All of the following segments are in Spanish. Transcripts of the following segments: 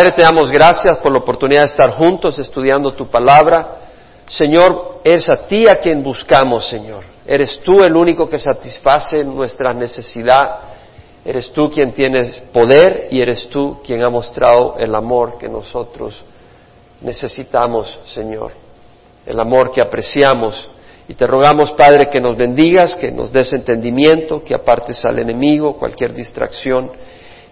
Padre, te damos gracias por la oportunidad de estar juntos estudiando tu palabra. Señor, es a ti a quien buscamos, Señor. Eres tú el único que satisface nuestra necesidad. Eres tú quien tienes poder y eres tú quien ha mostrado el amor que nosotros necesitamos, Señor. El amor que apreciamos. Y te rogamos, Padre, que nos bendigas, que nos des entendimiento, que apartes al enemigo, cualquier distracción,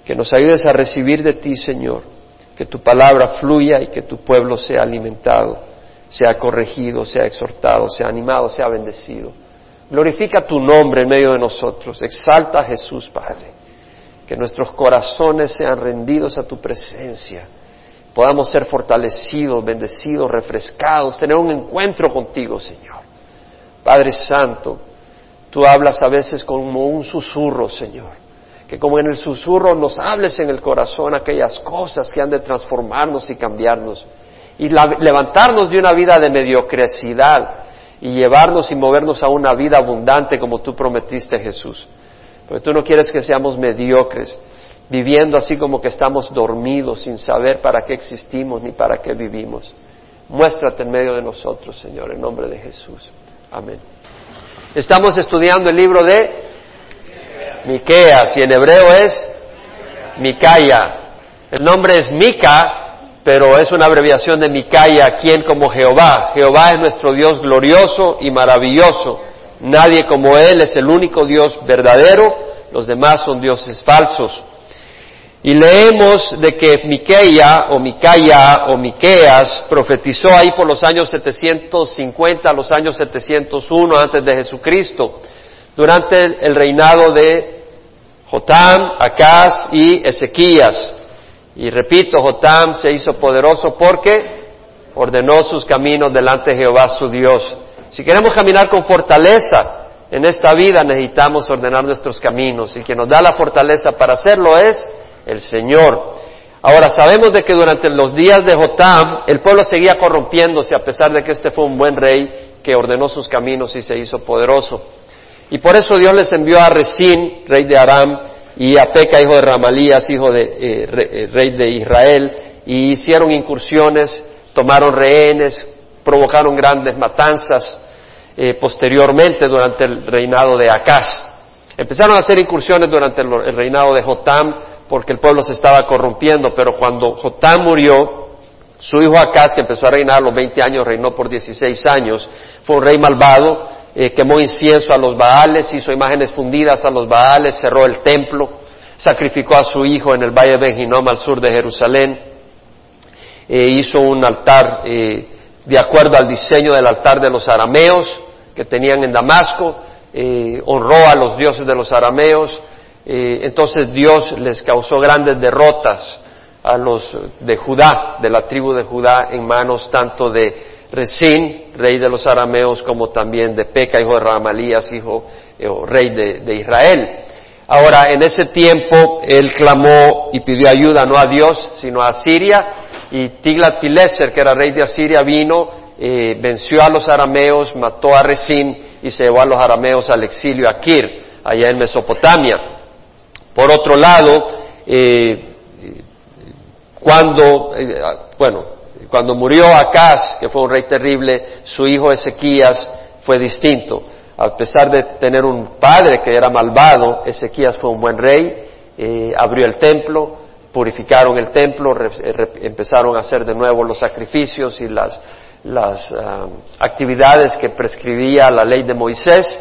que nos ayudes a recibir de ti, Señor, que tu palabra fluya y que tu pueblo sea alimentado, sea corregido, sea exhortado, sea animado, sea bendecido. Glorifica tu nombre en medio de nosotros, exalta a Jesús, Padre, que nuestros corazones sean rendidos a tu presencia, podamos ser fortalecidos, bendecidos, refrescados, tener un encuentro contigo, Señor. Padre Santo, tú hablas a veces como un susurro, Señor. Que como en el susurro nos hables en el corazón aquellas cosas que han de transformarnos y cambiarnos. Y levantarnos de una vida de mediocridad y llevarnos y movernos a una vida abundante como tú prometiste, Jesús. Porque tú no quieres que seamos mediocres, viviendo así como que estamos dormidos, sin saber para qué existimos ni para qué vivimos. Muéstrate en medio de nosotros, Señor, en nombre de Jesús. Amén. Estamos estudiando el libro de Miqueas y en hebreo es Micaya. El nombre es Mica, pero es una abreviación de Micaya, quien como Jehová. Jehová es nuestro Dios glorioso y maravilloso. Nadie como Él es el único Dios verdadero, los demás son dioses falsos. Y leemos de que Miqueia o Micaya o Miqueas profetizó ahí por los años 750 a los años 701 antes de Jesucristo, durante el reinado de Jotam, Acaz y Ezequías. Y repito, Jotam se hizo poderoso porque ordenó sus caminos delante de Jehová su Dios. Si queremos caminar con fortaleza en esta vida, necesitamos ordenar nuestros caminos y quien nos da la fortaleza para hacerlo es el Señor. Ahora sabemos de que durante los días de Jotam el pueblo seguía corrompiéndose a pesar de que este fue un buen rey que ordenó sus caminos y se hizo poderoso. Y por eso Dios les envió a Resín, rey de Aram, y a Peca, hijo de Ramalías, hijo de eh, eh, rey de Israel, y hicieron incursiones, tomaron rehenes, provocaron grandes matanzas eh, posteriormente durante el reinado de Acaz. Empezaron a hacer incursiones durante el reinado de Jotam, porque el pueblo se estaba corrompiendo, pero cuando Jotam murió, su hijo Acaz, que empezó a reinar a los 20 años, reinó por 16 años, fue un rey malvado, eh, quemó incienso a los Baales, hizo imágenes fundidas a los Baales, cerró el templo, sacrificó a su hijo en el valle de Benjinom al sur de Jerusalén, eh, hizo un altar eh, de acuerdo al diseño del altar de los arameos que tenían en Damasco, honró a los dioses de los arameos, eh, entonces Dios les causó grandes derrotas a los de Judá, de la tribu de Judá, en manos tanto de Resín, rey de los arameos, como también de Peca, hijo de Ramalías, hijo eh, rey de, Israel. Ahora, en ese tiempo, él clamó y pidió ayuda no a Dios, sino a Siria, y Tiglat-Pileser, que era rey de Asiria, vino, eh, venció a los arameos, mató a Resín y se llevó a los arameos al exilio a Kir, allá en Mesopotamia. Por otro lado, eh, cuando, eh, bueno, cuando murió Acaz, que fue un rey terrible, su hijo Ezequías fue distinto. A pesar de tener un padre que era malvado, Ezequías fue un buen rey, eh, abrió el templo, purificaron el templo, empezaron a hacer de nuevo los sacrificios y las, las actividades que prescribía la ley de Moisés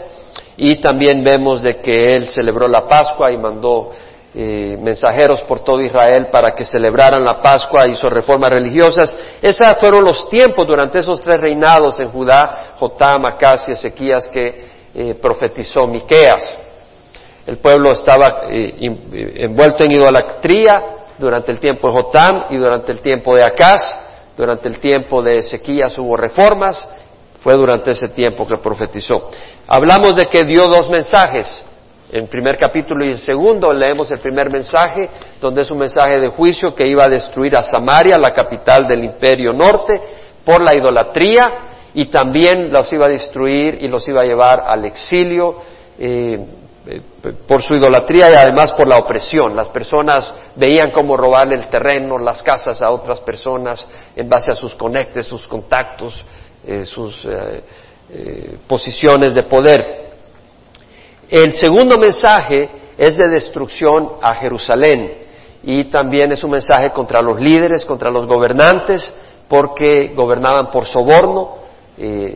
y también vemos de que él celebró la Pascua y mandó eh, mensajeros por todo Israel para que celebraran la Pascua, hizo reformas religiosas. Esos fueron los tiempos durante esos tres reinados en Judá, Jotam, Acas y Ezequías que eh, profetizó Miqueas. El pueblo estaba eh, envuelto en idolatría durante el tiempo de Jotam y durante el tiempo de Acaz. Durante el tiempo de Ezequías hubo reformas. Fue durante ese tiempo que profetizó. Hablamos de que dio dos mensajes. En primer capítulo y el segundo leemos el primer mensaje, donde es un mensaje de juicio que iba a destruir a Samaria, la capital del imperio norte, por la idolatría y también los iba a destruir y los iba a llevar al exilio. Eh, eh, por su idolatría y además por la opresión. Las personas veían cómo robarle el terreno, las casas a otras personas en base a sus conectes, sus contactos, eh, sus posiciones de poder. El segundo mensaje es de destrucción a Jerusalén y también es un mensaje contra los líderes, contra los gobernantes, porque gobernaban por soborno,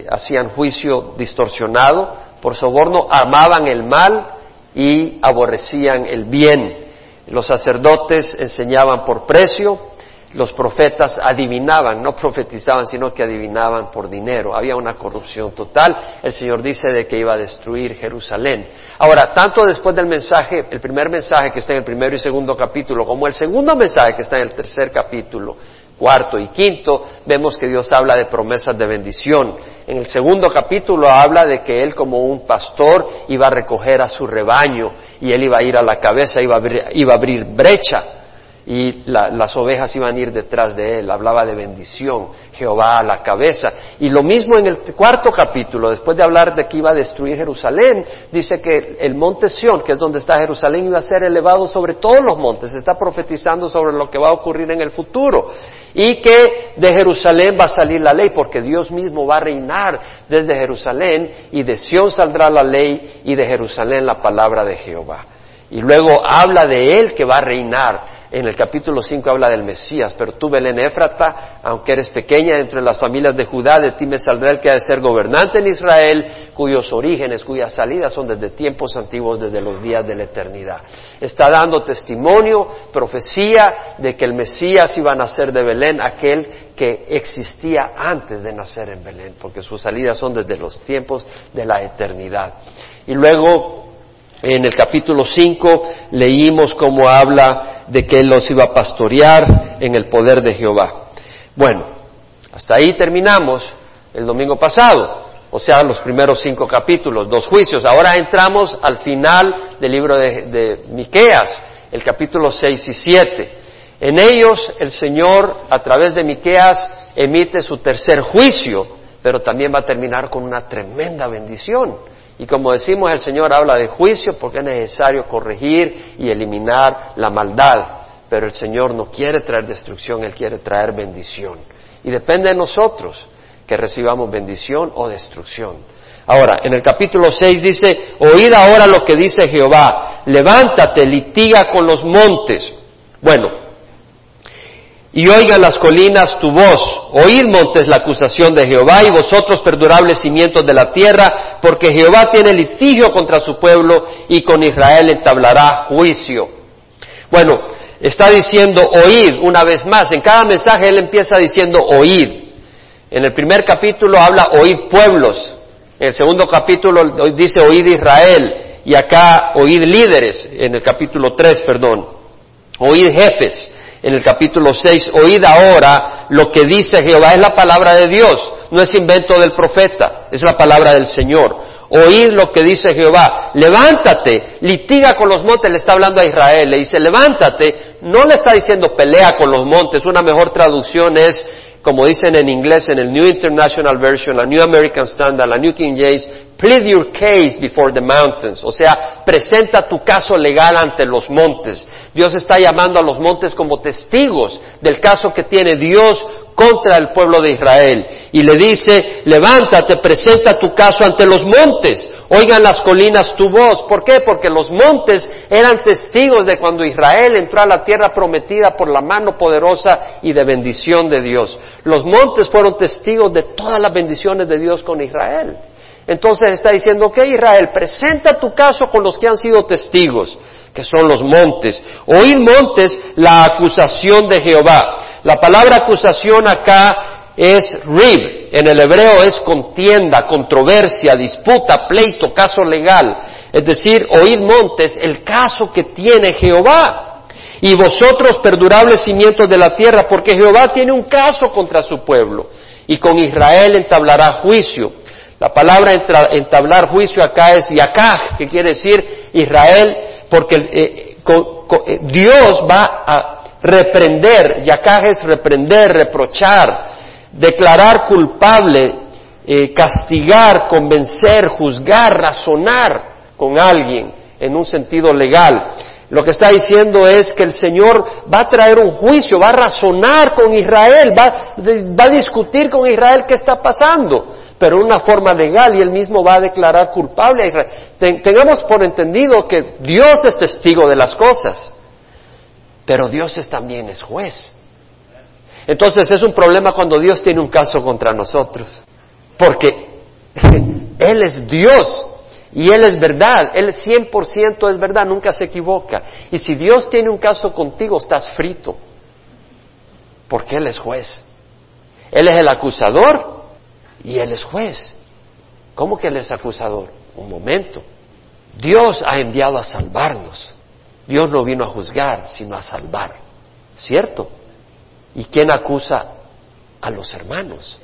hacían juicio distorsionado, por soborno amaban el mal y aborrecían el bien. Los sacerdotes enseñaban por precio, los profetas adivinaban, no profetizaban, sino que adivinaban por dinero. Había una corrupción total. El Señor dice de que iba a destruir Jerusalén. Ahora, tanto después del mensaje, el primer mensaje que está en el primero y segundo capítulo, como el segundo mensaje que está en el tercer capítulo, cuarto y quinto, vemos que Dios habla de promesas de bendición. En el segundo capítulo habla de que Él como un pastor iba a recoger a su rebaño y Él iba a ir a la cabeza, iba a abrir, iba a abrir brecha y las ovejas iban a ir detrás de él, hablaba de bendición, Jehová a la cabeza. Y lo mismo en el cuarto capítulo, después de hablar de que iba a destruir Jerusalén, dice que el monte Sión, que es donde está Jerusalén, iba a ser elevado sobre todos los montes, está profetizando sobre lo que va a ocurrir en el futuro. Y que de Jerusalén va a salir la ley, porque Dios mismo va a reinar desde Jerusalén, y de Sión saldrá la ley, y de Jerusalén la palabra de Jehová. Y luego habla de Él que va a reinar en el capítulo 5 habla del Mesías, pero tú, Belén Éfrata, aunque eres pequeña entre las familias de Judá, de ti me saldrá el que ha de ser gobernante en Israel, cuyos orígenes, cuyas salidas son desde tiempos antiguos, desde los días de la eternidad. Está dando testimonio, profecía de que el Mesías iba a nacer de Belén, aquel que existía antes de nacer en Belén, porque sus salidas son desde los tiempos de la eternidad. Y luego, en el capítulo 5, leímos cómo habla de que Él los iba a pastorear en el poder de Jehová. Bueno, hasta ahí terminamos el domingo pasado, o sea, los primeros cinco capítulos, dos juicios. Ahora entramos al final del libro de, Miqueas, el capítulo 6 y 7. En ellos el Señor, a través de Miqueas, emite su tercer juicio, pero también va a terminar con una tremenda bendición. Y como decimos, el Señor habla de juicio porque es necesario corregir y eliminar la maldad. Pero el Señor no quiere traer destrucción, Él quiere traer bendición. Y depende de nosotros que recibamos bendición o destrucción. Ahora, en el capítulo 6 dice, oíd ahora lo que dice Jehová, levántate, litiga con los montes. Bueno, y oigan las colinas tu voz, oíd montes la acusación de Jehová y vosotros perdurables cimientos de la tierra, porque Jehová tiene litigio contra su pueblo y con Israel entablará juicio. Bueno, está diciendo oíd una vez más, en cada mensaje él empieza diciendo oíd. En el primer capítulo habla oíd pueblos, en el segundo capítulo dice oíd Israel. Y acá oíd líderes, en el capítulo 3, perdón, oíd jefes en el capítulo 6, oíd ahora lo que dice Jehová, es la palabra de Dios, no es invento del profeta, es la palabra del Señor. Oíd lo que dice Jehová, levántate, litiga con los montes, le está hablando a Israel, le dice, levántate, no le está diciendo pelea con los montes, una mejor traducción es como dicen en inglés en el New International Version, la New American Standard, la New King James, plead your case before the mountains. O sea, presenta tu caso legal ante los montes. Dios está llamando a los montes como testigos del caso que tiene Dios contra el pueblo de Israel. Y le dice, levántate, presenta tu caso ante los montes. Oigan las colinas tu voz. ¿Por qué? Porque los montes eran testigos de cuando Israel entró a la tierra prometida por la mano poderosa y de bendición de Dios. Los montes fueron testigos de todas las bendiciones de Dios con Israel. Entonces está diciendo, ok Israel, presenta tu caso con los que han sido testigos, que son los montes. Oíd montes la acusación de Jehová. La palabra acusación acá es rib, en el hebreo es contienda, controversia, disputa, pleito, caso legal. Es decir, oíd montes, el caso que tiene Jehová. Y vosotros perdurables cimientos de la tierra, porque Jehová tiene un caso contra su pueblo. Y con Israel entablará juicio. La palabra entablar juicio acá es yakaj, que quiere decir Israel, porque eh, eh, Dios va a reprender, yakaj es reprender, reprochar, declarar culpable, eh, castigar, convencer, juzgar, razonar con alguien. en un sentido legal. Lo que está diciendo es que el Señor va a traer un juicio, va a razonar con Israel, va, va a discutir con Israel qué está pasando, pero en una forma legal y él mismo va a declarar culpable a Israel. tengamos por entendido que Dios es testigo de las cosas, pero Dios es, también es juez. Entonces es un problema cuando Dios tiene un caso contra nosotros, porque Él es Dios y Él es verdad, Él 100% es verdad, nunca se equivoca. Y si Dios tiene un caso contigo, estás frito, porque Él es juez. Él es el acusador y Él es juez. ¿Cómo que Él es acusador? Un momento. Dios ha enviado a salvarnos. Dios no vino a juzgar, sino a salvar. ¿Cierto? ¿Y quién acusa a los hermanos?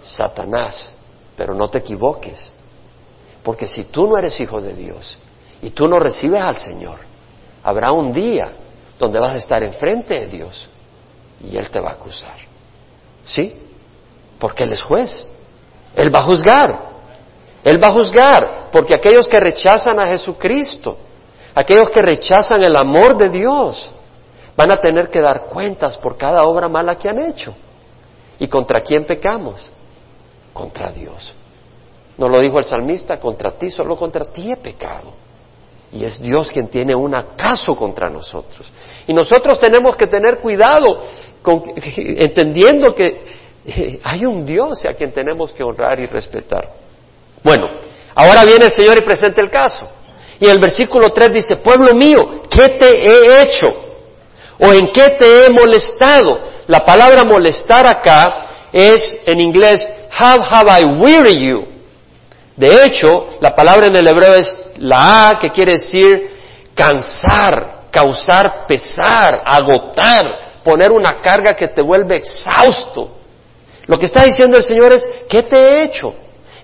Satanás. Pero no te equivoques. Porque si tú no eres hijo de Dios y tú no recibes al Señor, habrá un día donde vas a estar enfrente de Dios y Él te va a acusar. ¿Sí? Porque Él es juez. Él va a juzgar. Él va a juzgar porque aquellos que rechazan a Jesucristo, aquellos que rechazan el amor de Dios, van a tener que dar cuentas por cada obra mala que han hecho. ¿Y contra quién pecamos? Contra Dios. No lo dijo el salmista, contra ti, solo contra ti he pecado. Y es Dios quien tiene un acaso contra nosotros. Y nosotros tenemos que tener cuidado, con, entendiendo que eh, hay un Dios a quien tenemos que honrar y respetar. Bueno, ahora viene el Señor y presenta el caso. Y el versículo 3 dice, pueblo mío, ¿qué te he hecho? ¿O en qué te he molestado? La palabra molestar acá es en inglés, how have I wearied you? De hecho, la palabra en el hebreo es la A, que quiere decir cansar, causar pesar, agotar, poner una carga que te vuelve exhausto. Lo que está diciendo el Señor es, ¿qué te he hecho?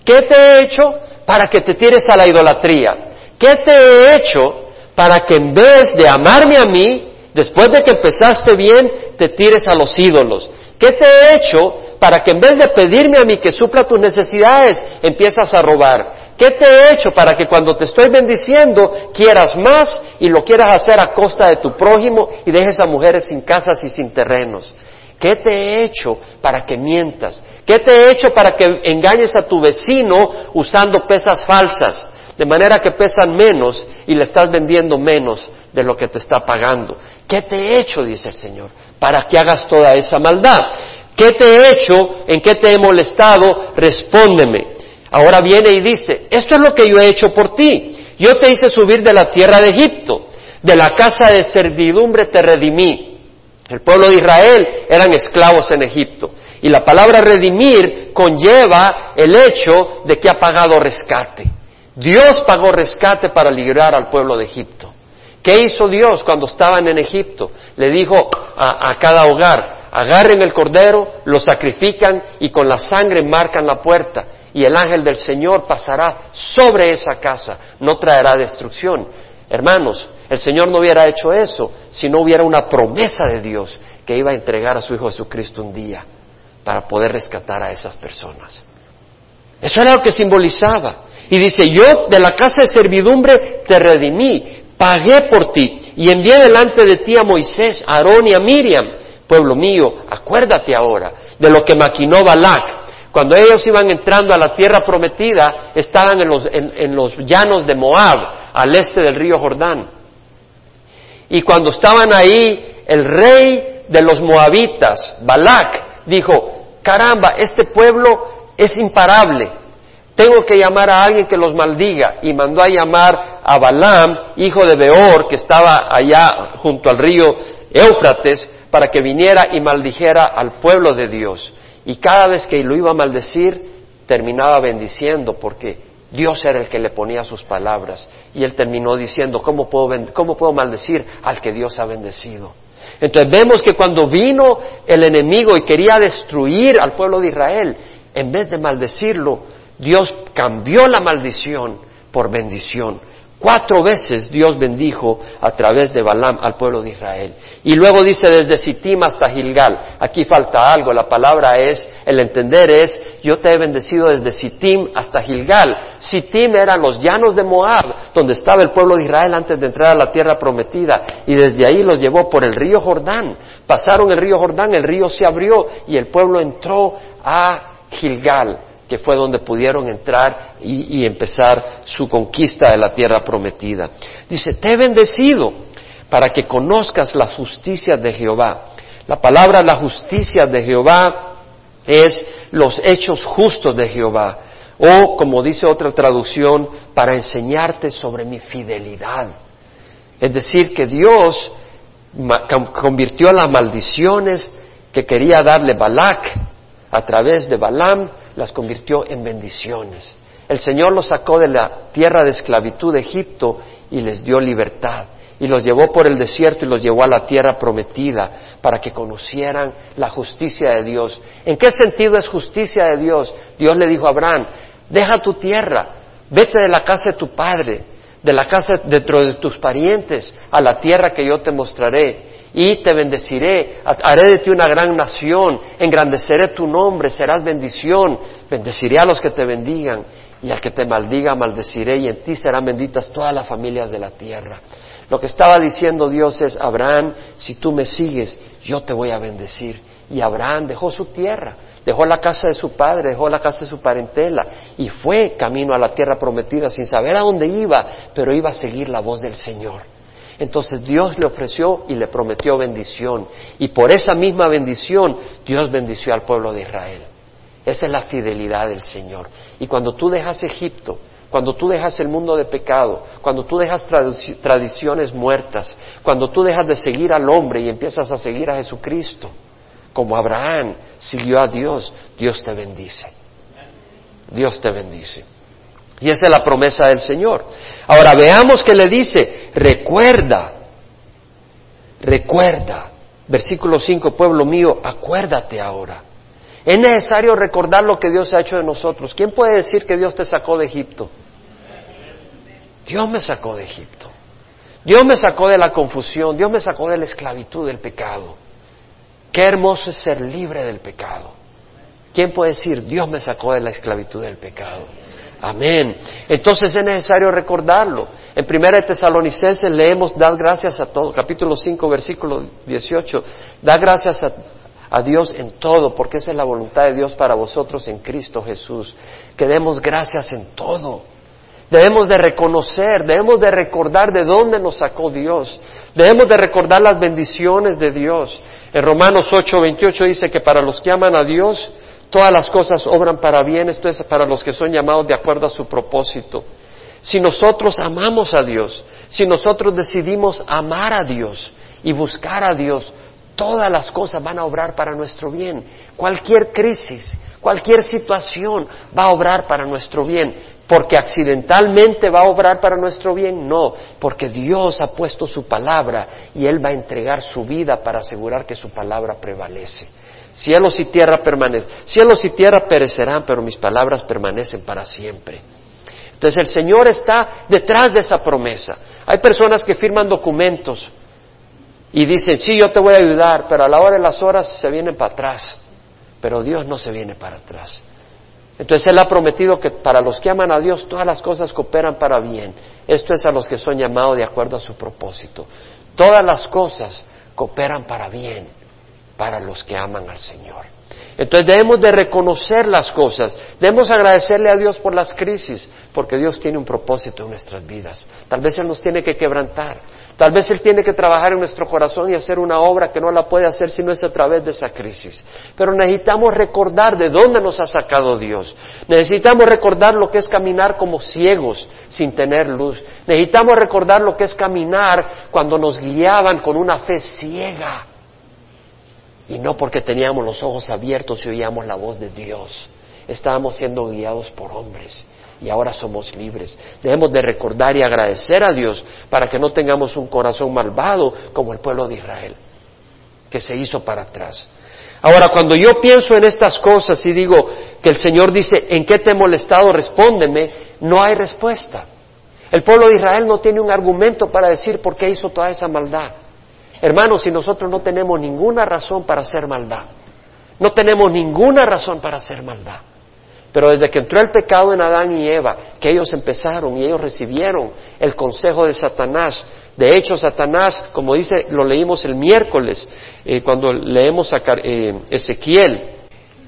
¿Qué te he hecho para que te tires a la idolatría? ¿Qué te he hecho para que en vez de amarme a mí, después de que empezaste bien, te tires a los ídolos? ¿Qué te he hecho para que en vez de pedirme a mí que supla tus necesidades, empiezas a robar? ¿Qué te he hecho para que cuando te estoy bendiciendo quieras más y lo quieras hacer a costa de tu prójimo y dejes a mujeres sin casas y sin terrenos? ¿Qué te he hecho para que mientas? ¿Qué te he hecho para que engañes a tu vecino usando pesas falsas? De manera que pesan menos y le estás vendiendo menos de lo que te está pagando. ¿Qué te he hecho? dice el Señor, para que hagas toda esa maldad. ¿Qué te he hecho? ¿En qué te he molestado? Respóndeme. Ahora viene y dice, esto es lo que yo he hecho por ti. Yo te hice subir de la tierra de Egipto, de la casa de servidumbre te redimí. El pueblo de Israel eran esclavos en Egipto. Y la palabra redimir conlleva el hecho de que ha pagado rescate. Dios pagó rescate para librar al pueblo de Egipto. ¿Qué hizo Dios cuando estaban en Egipto? Le dijo a, a cada hogar, agarren el cordero, lo sacrifican y con la sangre marcan la puerta y el ángel del Señor pasará sobre esa casa, no traerá destrucción. Hermanos, el Señor no hubiera hecho eso si no hubiera una promesa de Dios que iba a entregar a su Hijo Jesucristo un día para poder rescatar a esas personas. Eso era lo que simbolizaba. Y dice, yo de la casa de servidumbre te redimí, pagué por ti y envié delante de ti a Moisés, a Aarón y a Miriam pueblo mío, acuérdate ahora de lo que maquinó Balac. Cuando ellos iban entrando a la tierra prometida, estaban en los, en, los llanos de Moab, al este del río Jordán. Y cuando estaban ahí, el rey de los moabitas, Balac, dijo, caramba, este pueblo es imparable, tengo que llamar a alguien que los maldiga. Y mandó a llamar a Balaam, hijo de Beor, que estaba allá junto al río Éufrates, para que viniera y maldijera al pueblo de Dios. Y cada vez que lo iba a maldecir, terminaba bendiciendo porque Dios era el que le ponía sus palabras. Y él terminó diciendo, ¿cómo puedo, cómo puedo maldecir al que Dios ha bendecido? Entonces vemos que cuando vino el enemigo y quería destruir al pueblo de Israel, en vez de maldecirlo, Dios cambió la maldición por bendición. Cuatro veces Dios bendijo a través de Balaam al pueblo de Israel. Y luego dice desde Sittim hasta Gilgal. Aquí falta algo. La palabra es, el entender es, yo te he bendecido desde Sittim hasta Gilgal. Sittim eran los llanos de Moab, donde estaba el pueblo de Israel antes de entrar a la tierra prometida. Y desde ahí los llevó por el río Jordán. Pasaron el río Jordán, el río se abrió y el pueblo entró a Gilgal que fue donde pudieron entrar y, empezar su conquista de la tierra prometida. Dice, te he bendecido para que conozcas las justicias de Jehová. La palabra la justicia de Jehová es los hechos justos de Jehová. O, como dice otra traducción, para enseñarte sobre mi fidelidad. Es decir, que Dios convirtió las maldiciones que quería darle Balak a través de Balaam las convirtió en bendiciones. El Señor los sacó de la tierra de esclavitud de Egipto y les dio libertad. Y los llevó por el desierto y los llevó a la tierra prometida para que conocieran la justicia de Dios. ¿En qué sentido es justicia de Dios? Dios le dijo a Abraham, deja tu tierra, vete de la casa de tu padre, de la casa dentro de tus parientes, a la tierra que yo te mostraré y te bendeciré, haré de ti una gran nación, engrandeceré tu nombre, serás bendición, bendeciré a los que te bendigan y al que te maldiga maldeciré y en ti serán benditas todas las familias de la tierra. Lo que estaba diciendo Dios es, Abraham, si tú me sigues, yo te voy a bendecir. Y Abraham dejó su tierra, dejó la casa de su padre, dejó la casa de su parentela y fue camino a la tierra prometida sin saber a dónde iba, pero iba a seguir la voz del Señor. Entonces Dios le ofreció y le prometió bendición. Y por esa misma bendición Dios bendició al pueblo de Israel. Esa es la fidelidad del Señor. Y cuando tú dejas Egipto, cuando tú dejas el mundo de pecado, cuando tú dejas tradiciones muertas, cuando tú dejas de seguir al hombre y empiezas a seguir a Jesucristo, como Abraham siguió a Dios, Dios te bendice. Dios te bendice. Y esa es la promesa del Señor. Ahora veamos que le dice, recuerda, recuerda. Versículo 5, pueblo mío, acuérdate ahora. Es necesario recordar lo que Dios ha hecho de nosotros. ¿Quién puede decir que Dios te sacó de Egipto? Dios me sacó de Egipto. Dios me sacó de la confusión. Dios me sacó de la esclavitud del pecado. Qué hermoso es ser libre del pecado. ¿Quién puede decir, Dios me sacó de la esclavitud del pecado? Amén. Entonces es necesario recordarlo. En Primera de Tesalonicenses leemos, dar gracias a todos, capítulo 5, versículo 18, da gracias a, a, Dios en todo, porque esa es la voluntad de Dios para vosotros en Cristo Jesús. Que demos gracias en todo. Debemos de reconocer, debemos de recordar de dónde nos sacó Dios. Debemos de recordar las bendiciones de Dios. En Romanos 8, 28 dice que para los que aman a Dios, Todas las cosas obran para bien, esto es para los que son llamados de acuerdo a su propósito. Si nosotros amamos a Dios, si nosotros decidimos amar a Dios y buscar a Dios, todas las cosas van a obrar para nuestro bien. Cualquier crisis, cualquier situación va a obrar para nuestro bien. Porque accidentalmente va a obrar para nuestro bien, no, porque Dios ha puesto su palabra y Él va a entregar su vida para asegurar que su palabra prevalece. Cielos y tierra permanecen. Cielos y tierra perecerán, pero mis palabras permanecen para siempre. Entonces el Señor está detrás de esa promesa. Hay personas que firman documentos y dicen, sí, yo te voy a ayudar, pero a la hora de las horas se vienen para atrás. Pero Dios no se viene para atrás. Entonces Él ha prometido que para los que aman a Dios todas las cosas cooperan para bien. Esto es a los que son llamados de acuerdo a su propósito. Todas las cosas cooperan para bien para los que aman al Señor. Entonces debemos de reconocer las cosas, debemos agradecerle a Dios por las crisis, porque Dios tiene un propósito en nuestras vidas. Tal vez Él nos tiene que quebrantar, tal vez Él tiene que trabajar en nuestro corazón y hacer una obra que no la puede hacer si no es a través de esa crisis. Pero necesitamos recordar de dónde nos ha sacado Dios. Necesitamos recordar lo que es caminar como ciegos sin tener luz. Necesitamos recordar lo que es caminar cuando nos guiaban con una fe ciega y no porque teníamos los ojos abiertos y oíamos la voz de Dios. Estábamos siendo guiados por hombres y ahora somos libres. Debemos de recordar y agradecer a Dios para que no tengamos un corazón malvado como el pueblo de Israel, que se hizo para atrás. Ahora, cuando yo pienso en estas cosas y digo que el Señor dice, ¿en qué te he molestado? Respóndeme, no hay respuesta. El pueblo de Israel no tiene un argumento para decir por qué hizo toda esa maldad. Hermanos, si nosotros no tenemos ninguna razón para hacer maldad, no tenemos ninguna razón para hacer maldad. Pero desde que entró el pecado en Adán y Eva, que ellos empezaron y ellos recibieron el consejo de Satanás, de hecho Satanás, como dice, lo leímos el miércoles, eh, cuando leemos a eh, Ezequiel,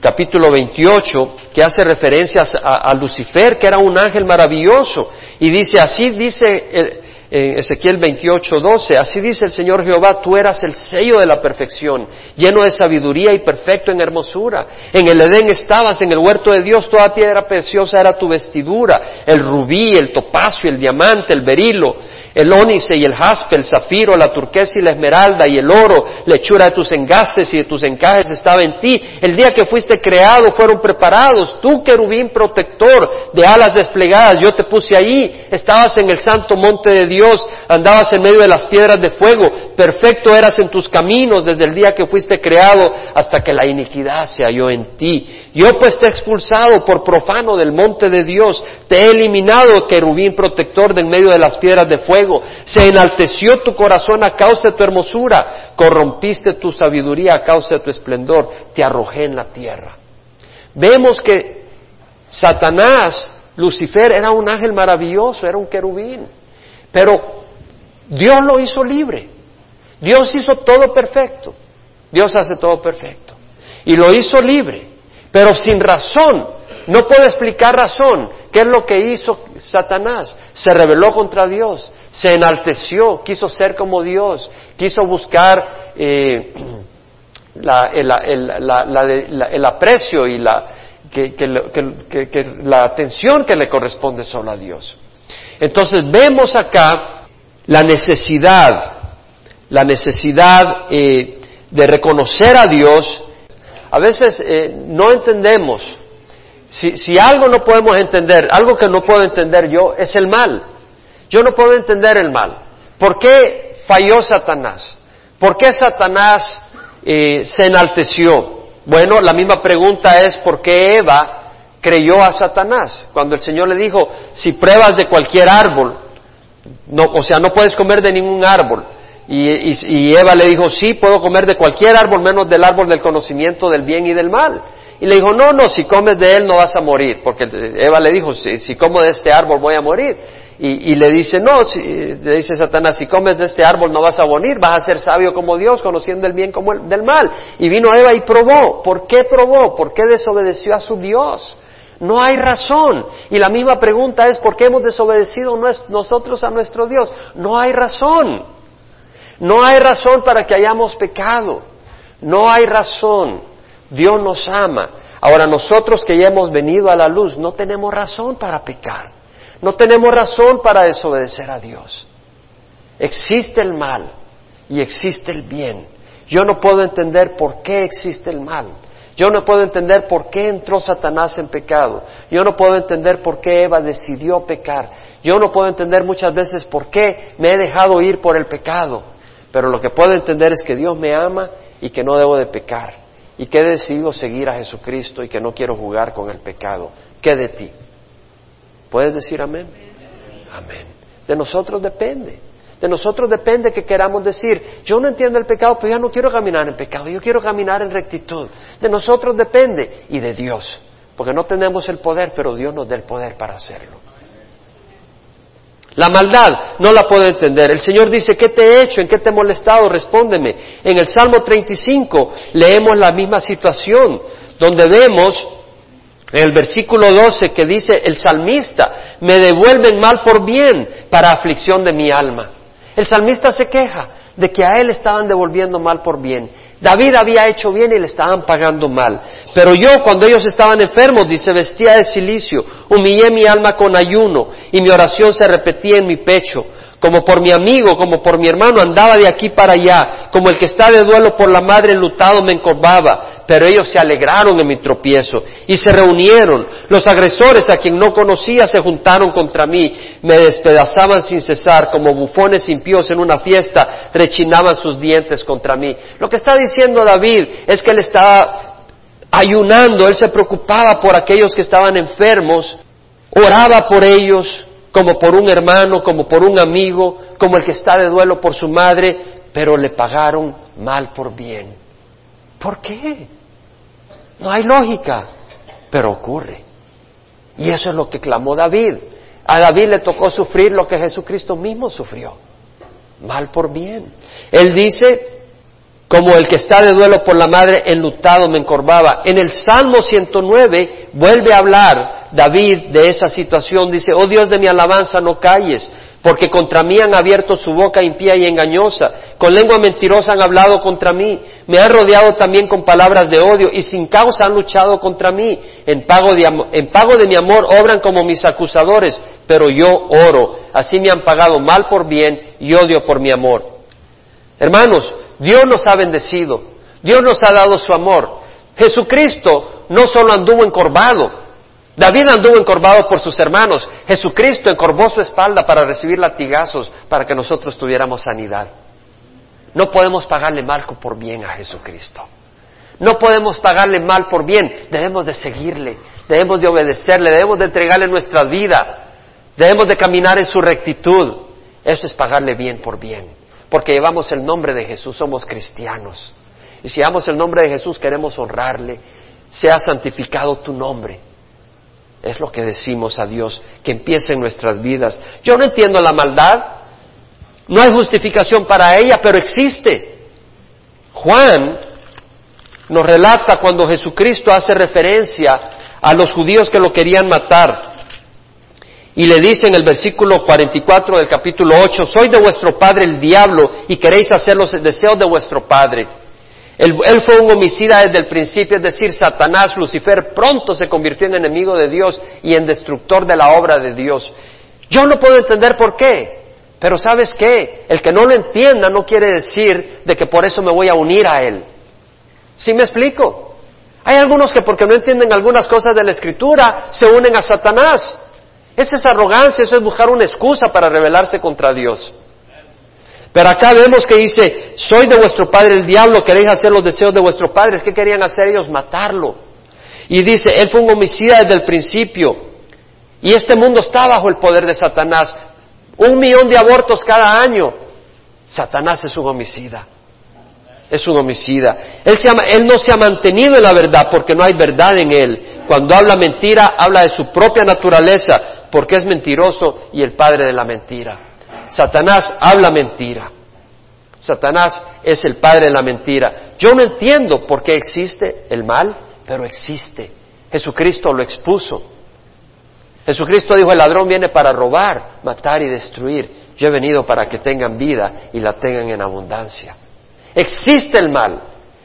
capítulo 28, que hace referencias a, Lucifer, que era un ángel maravilloso, y dice, así dice en Ezequiel 28, 12, así dice el Señor Jehová, tú eras el sello de la perfección, lleno de sabiduría y perfecto en hermosura. En el Edén estabas, en el huerto de Dios, toda piedra preciosa era tu vestidura, el rubí, el topacio, el diamante, el berilo el ónice y el jaspe, el zafiro, la turquesa y la esmeralda y el oro, la hechura de tus engastes y de tus encajes estaba en ti. El día que fuiste creado fueron preparados. Tú, querubín protector de alas desplegadas, yo te puse ahí. Estabas en el santo monte de Dios, andabas en medio de las piedras de fuego. Perfecto eras en tus caminos desde el día que fuiste creado hasta que la iniquidad se halló en ti. Yo pues te he expulsado por profano del monte de Dios, te he eliminado, querubín protector de en medio de las piedras de fuego. Se enalteció tu corazón a causa de tu hermosura, corrompiste tu sabiduría a causa de tu esplendor, te arrojé en la tierra. Vemos que Satanás, Lucifer, era un ángel maravilloso, era un querubín, pero Dios lo hizo libre. Dios hizo todo perfecto. Dios hace todo perfecto. Y lo hizo libre pero sin razón. No puedo explicar razón. ¿Qué es lo que hizo Satanás? Se rebeló contra Dios, se enalteció, quiso ser como Dios, quiso buscar el, aprecio y la, la atención que le corresponde solo a Dios. Entonces vemos acá la necesidad, la necesidad eh, de reconocer a Dios a veces eh, no entendemos. Si, si algo no podemos entender, algo que no puedo entender yo, es el mal. Yo no puedo entender el mal. ¿Por qué falló Satanás? ¿Por qué Satanás eh, se enalteció? Bueno, la misma pregunta es ¿por qué Eva creyó a Satanás? Cuando el Señor le dijo, si pruebas de cualquier árbol, no, o sea, no puedes comer de ningún árbol, y, Eva le dijo, sí, puedo comer de cualquier árbol menos del árbol del conocimiento del bien y del mal. Y le dijo, no, no, si comes de él no vas a morir, porque Eva le dijo, si, como de este árbol voy a morir. Y, le dice, no, si, le dice Satanás, si comes de este árbol no vas a morir, vas a ser sabio como Dios, conociendo el bien como el del mal. Y vino Eva y probó. ¿Por qué probó? ¿Por qué desobedeció a su Dios? No hay razón. Y la misma pregunta es, ¿por qué hemos desobedecido nosotros a nuestro Dios? No hay razón. No hay razón para que hayamos pecado. No hay razón. Dios nos ama. Ahora nosotros que ya hemos venido a la luz no tenemos razón para pecar. No tenemos razón para desobedecer a Dios. Existe el mal y existe el bien. Yo no puedo entender por qué existe el mal. Yo no puedo entender por qué entró Satanás en pecado. Yo no puedo entender por qué Eva decidió pecar. Yo no puedo entender muchas veces por qué me he dejado ir por el pecado. Pero lo que puedo entender es que Dios me ama y que no debo de pecar y que he decidido seguir a Jesucristo y que no quiero jugar con el pecado. ¿Qué de ti? ¿Puedes decir amén? Amén. De nosotros depende. De nosotros depende que queramos decir, yo no entiendo el pecado, pero ya no quiero caminar en pecado, yo quiero caminar en rectitud. De nosotros depende y de Dios, porque no tenemos el poder, pero Dios nos da el poder para hacerlo. La maldad no la puedo entender. El Señor dice, ¿qué te he hecho? ¿En qué te he molestado? Respóndeme. En el Salmo 35 leemos la misma situación, donde vemos en el versículo 12 que dice el salmista, me devuelven mal por bien para aflicción de mi alma. El salmista se queja de que a él estaban devolviendo mal por bien. David había hecho bien y le estaban pagando mal. Pero yo, cuando ellos estaban enfermos, dice, vestía de silicio, humillé mi alma con ayuno y mi oración se repetía en mi pecho como por mi amigo, como por mi hermano, andaba de aquí para allá, como el que está de duelo por la madre enlutado me encorvaba, pero ellos se alegraron en mi tropiezo y se reunieron. Los agresores a quien no conocía se juntaron contra mí, me despedazaban sin cesar, como bufones impíos en una fiesta, rechinaban sus dientes contra mí. Lo que está diciendo David es que él estaba ayunando, él se preocupaba por aquellos que estaban enfermos, oraba por ellos, como por un hermano, como por un amigo, como el que está de duelo por su madre, pero le pagaron mal por bien. ¿Por qué? No hay lógica, pero ocurre. Y eso es lo que clamó David. A David le tocó sufrir lo que Jesucristo mismo sufrió. Mal por bien. Él dice, como el que está de duelo por la madre, enlutado me encorvaba. En el Salmo 109 vuelve a hablar David de esa situación. Dice, oh Dios de mi alabanza, no calles, porque contra mí han abierto su boca impía y engañosa. Con lengua mentirosa han hablado contra mí. Me han rodeado también con palabras de odio y sin causa han luchado contra mí. En pago de, en pago de mi amor obran como mis acusadores, pero yo oro. Así me han pagado mal por bien y odio por mi amor. Hermanos, Dios nos ha bendecido, Dios nos ha dado su amor. Jesucristo no solo anduvo encorvado, David anduvo encorvado por sus hermanos, Jesucristo encorvó su espalda para recibir latigazos para que nosotros tuviéramos sanidad. No podemos pagarle mal por bien a Jesucristo. No podemos pagarle mal por bien, debemos de seguirle, debemos de obedecerle, debemos de entregarle nuestra vida, debemos de caminar en su rectitud. Eso es pagarle bien por bien porque llevamos el nombre de Jesús, somos cristianos. Y si llevamos el nombre de Jesús, queremos honrarle, sea santificado tu nombre. Es lo que decimos a Dios, que empiece en nuestras vidas. Yo no entiendo la maldad, no hay justificación para ella, pero existe. Juan nos relata cuando Jesucristo hace referencia a los judíos que lo querían matar. Y le dice en el versículo 44 del capítulo 8, soy de vuestro padre el diablo y queréis hacer los deseos de vuestro padre. Él, fue un homicida desde el principio, es decir, Satanás, Lucifer, pronto se convirtió en enemigo de Dios y en destructor de la obra de Dios. Yo no puedo entender por qué, pero sabes qué, el que no lo entienda no quiere decir de que por eso me voy a unir a él. ¿Sí me explico? Hay algunos que porque no entienden algunas cosas de la escritura se unen a Satanás. Esa es arrogancia, eso es buscar una excusa para rebelarse contra Dios. Pero acá vemos que dice, soy de vuestro padre el diablo, queréis hacer los deseos de vuestro padre. ¿Qué querían hacer ellos? Matarlo. Y dice, él fue un homicida desde el principio. Y este mundo está bajo el poder de Satanás. Un millón de abortos cada año. Satanás es un homicida. Es un homicida. Él, se él no se ha mantenido en la verdad porque no hay verdad en él. Cuando habla mentira, habla de su propia naturaleza, porque es mentiroso y el padre de la mentira. Satanás habla mentira. Satanás es el padre de la mentira. Yo no entiendo por qué existe el mal, pero existe. Jesucristo lo expuso. Jesucristo dijo, el ladrón viene para robar, matar y destruir. Yo he venido para que tengan vida y la tengan en abundancia. Existe el mal,